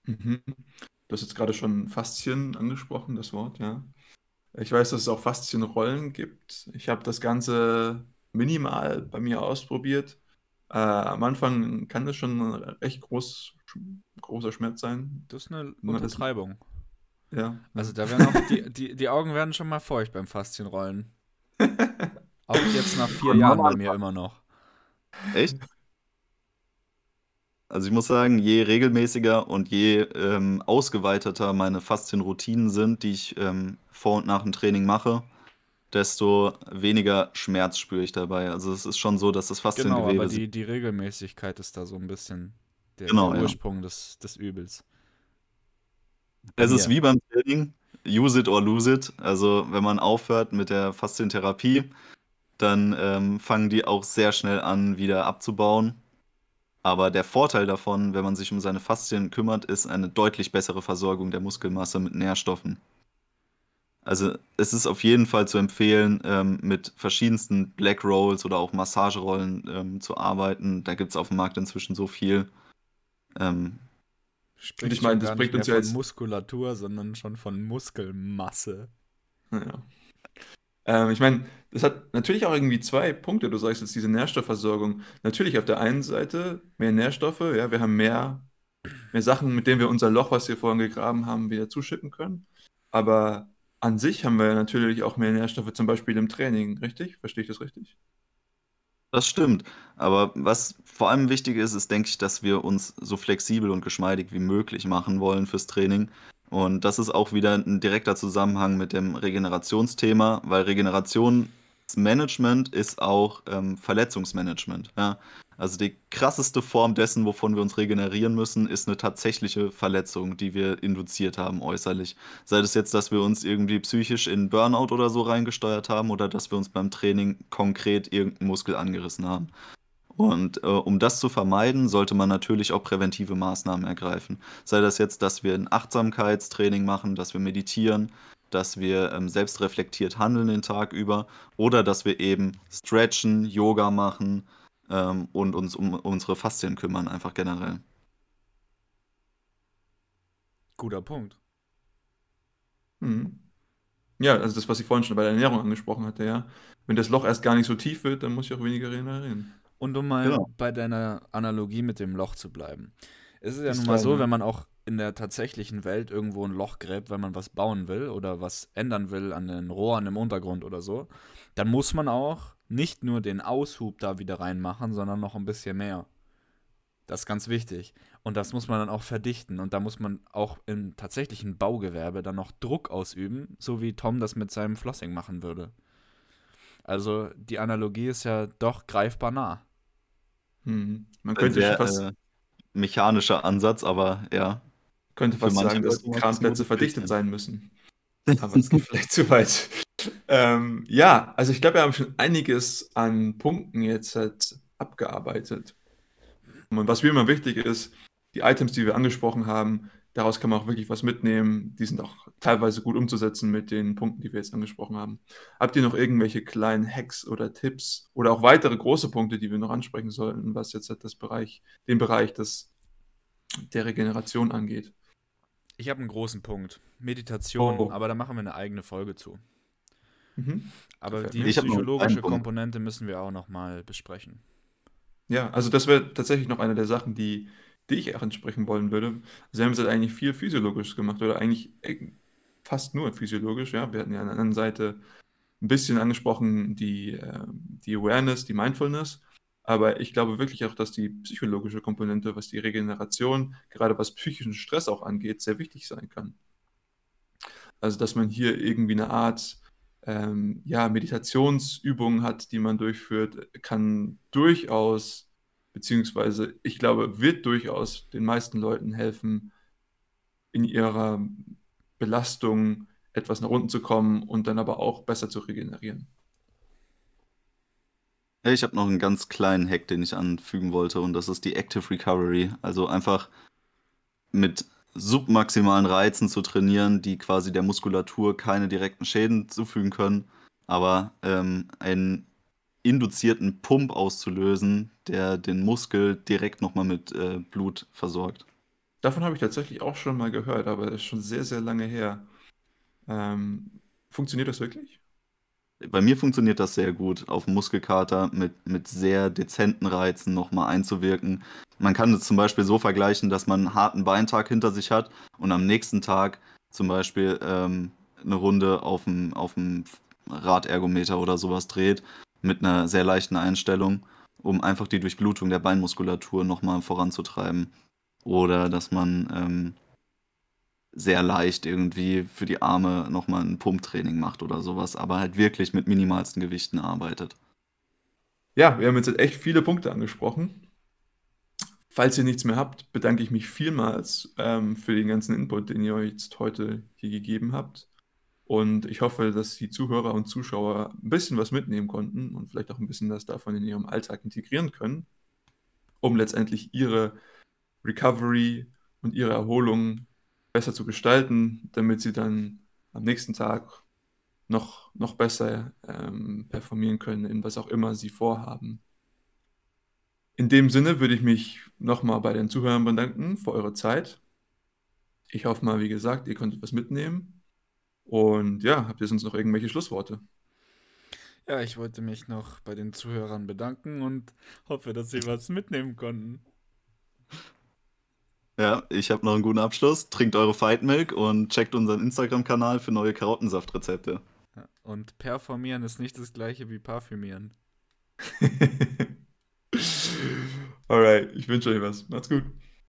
Mhm. Du hast jetzt gerade schon Faszien angesprochen, das Wort, ja. Ich weiß, dass es auch Faszienrollen gibt. Ich habe das Ganze minimal bei mir ausprobiert. Äh, am Anfang kann das schon echt groß, großer Schmerz sein. Das ist eine Untertreibung. Ja. Also da werden auch die, die, die Augen werden schon mal feucht beim Faszienrollen. auch jetzt nach vier Jahren bei mir immer noch. Echt? Also ich muss sagen, je regelmäßiger und je ähm, ausgeweiteter meine Faszienroutinen sind, die ich ähm, vor und nach dem Training mache, desto weniger Schmerz spüre ich dabei. Also es ist schon so, dass das Fasziengewebe... Genau, aber die, die Regelmäßigkeit ist da so ein bisschen der, genau, der Ursprung ja. des, des Übels. Es ist wie beim Training, use it or lose it. Also wenn man aufhört mit der Faszientherapie, dann ähm, fangen die auch sehr schnell an, wieder abzubauen. Aber der Vorteil davon, wenn man sich um seine Faszien kümmert, ist eine deutlich bessere Versorgung der Muskelmasse mit Nährstoffen. Also es ist auf jeden Fall zu empfehlen, ähm, mit verschiedensten Black Rolls oder auch Massagerollen ähm, zu arbeiten. Da gibt es auf dem Markt inzwischen so viel. Ähm, Spricht und ich meine, das bringt uns ja jetzt. Muskulatur, sondern schon von Muskelmasse. Ja. Ähm, ich meine, das hat natürlich auch irgendwie zwei Punkte. Du sagst jetzt diese Nährstoffversorgung. Natürlich auf der einen Seite mehr Nährstoffe, ja, wir haben mehr, mehr Sachen, mit denen wir unser Loch, was wir vorhin gegraben haben, wieder zuschippen können. Aber an sich haben wir natürlich auch mehr Nährstoffe, zum Beispiel im Training, richtig? Verstehe ich das richtig? Das stimmt. Aber was vor allem wichtig ist, ist, denke ich, dass wir uns so flexibel und geschmeidig wie möglich machen wollen fürs Training. Und das ist auch wieder ein direkter Zusammenhang mit dem Regenerationsthema, weil Regenerationsmanagement ist auch ähm, Verletzungsmanagement. Ja? Also die krasseste Form dessen, wovon wir uns regenerieren müssen, ist eine tatsächliche Verletzung, die wir induziert haben äußerlich. Sei es jetzt, dass wir uns irgendwie psychisch in Burnout oder so reingesteuert haben oder dass wir uns beim Training konkret irgendeinen Muskel angerissen haben. Und äh, um das zu vermeiden, sollte man natürlich auch präventive Maßnahmen ergreifen. Sei das jetzt, dass wir ein Achtsamkeitstraining machen, dass wir meditieren, dass wir ähm, selbstreflektiert handeln den Tag über oder dass wir eben stretchen, Yoga machen, ähm, und uns um unsere Faszien kümmern, einfach generell. Guter Punkt. Mhm. Ja, also das, was ich vorhin schon bei der Ernährung angesprochen hatte, ja. Wenn das Loch erst gar nicht so tief wird, dann muss ich auch weniger regenerieren. Und um mal genau. bei deiner Analogie mit dem Loch zu bleiben. Es ist ja nun mal so, wenn man auch in der tatsächlichen Welt irgendwo ein Loch gräbt, weil man was bauen will oder was ändern will an den Rohren im Untergrund oder so, dann muss man auch nicht nur den Aushub da wieder reinmachen, sondern noch ein bisschen mehr. Das ist ganz wichtig. Und das muss man dann auch verdichten. Und da muss man auch im tatsächlichen Baugewerbe dann noch Druck ausüben, so wie Tom das mit seinem Flossing machen würde. Also die Analogie ist ja doch greifbar nah. Hm. Man könnte sehr, fast äh, mechanischer Ansatz, aber ja. Könnte fast sagen, dass die Kranplätze verdichtet sein müssen. Aber es geht vielleicht zu weit. Ähm, ja, also ich glaube, wir haben schon einiges an Punkten jetzt halt abgearbeitet. Und was mir immer wichtig ist, die Items, die wir angesprochen haben, daraus kann man auch wirklich was mitnehmen. Die sind auch teilweise gut umzusetzen mit den Punkten, die wir jetzt angesprochen haben. Habt ihr noch irgendwelche kleinen Hacks oder Tipps oder auch weitere große Punkte, die wir noch ansprechen sollten, was jetzt das Bereich, den Bereich des, der Regeneration angeht? Ich habe einen großen Punkt. Meditation, Oh. aber da machen wir eine eigene Folge zu. Mhm. Aber die psychologische. Komponente müssen wir auch nochmal besprechen. Ja, also das wäre tatsächlich noch eine der Sachen, die, die ich auch ansprechen wollen würde. Sie haben jetzt eigentlich viel physiologisch gemacht oder eigentlich äh, fast nur physiologisch. Ja, wir hatten ja an der anderen Seite ein bisschen angesprochen die, äh, die Awareness, die Mindfulness. Aber ich glaube wirklich auch, dass die psychologische Komponente, was die Regeneration, gerade was psychischen Stress auch angeht, sehr wichtig sein kann. Also, dass man hier irgendwie eine Art ähm, ja, Meditationsübungen hat, die man durchführt, kann durchaus, beziehungsweise ich glaube, wird durchaus den meisten Leuten helfen, in ihrer Belastung etwas nach unten zu kommen und dann aber auch besser zu regenerieren. Ich habe noch einen ganz kleinen Hack, den ich anfügen wollte, und das ist die Active Recovery. Also einfach mit submaximalen Reizen zu trainieren, die quasi der Muskulatur keine direkten Schäden zufügen können, aber ähm, einen induzierten Pump auszulösen, der den Muskel direkt nochmal mit äh, Blut versorgt. Davon habe ich tatsächlich auch schon mal gehört, aber das ist schon sehr, sehr lange her. Ähm, funktioniert das wirklich? Bei mir funktioniert das sehr gut, auf Muskelkater mit, mit sehr dezenten Reizen nochmal einzuwirken. Man kann es zum Beispiel so vergleichen, dass man einen harten Beintag hinter sich hat und am nächsten Tag zum Beispiel ähm, eine Runde auf dem, auf dem Radergometer oder sowas dreht mit einer sehr leichten Einstellung, um einfach die Durchblutung der Beinmuskulatur nochmal voranzutreiben. Oder dass man ähm, sehr leicht irgendwie für die Arme nochmal ein Pumptraining macht oder sowas, aber halt wirklich mit minimalsten Gewichten arbeitet. Ja, wir haben jetzt echt viele Punkte angesprochen. Falls ihr nichts mehr habt, bedanke ich mich vielmals ähm, für den ganzen Input, den ihr euch jetzt heute hier gegeben habt. Und ich hoffe, dass die Zuhörer und Zuschauer ein bisschen was mitnehmen konnten und vielleicht auch ein bisschen was davon in ihrem Alltag integrieren können, um letztendlich ihre Recovery und ihre Erholung besser zu gestalten, damit sie dann am nächsten Tag noch, noch besser ähm, performieren können, in was auch immer sie vorhaben. In dem Sinne würde ich mich nochmal bei den Zuhörern bedanken für eure Zeit. Ich hoffe mal, wie gesagt, ihr konntet was mitnehmen. Und ja, habt ihr sonst noch irgendwelche Schlussworte? Ja, ich wollte mich noch bei den Zuhörern bedanken und hoffe, dass sie was mitnehmen konnten. Ja, ich habe noch einen guten Abschluss. Trinkt eure Fight Milk und checkt unseren Instagram-Kanal für neue Karottensaft-Rezepte. Ja, Und performieren ist nicht das gleiche wie parfümieren. Alright, ich wünsche euch was. Macht's gut.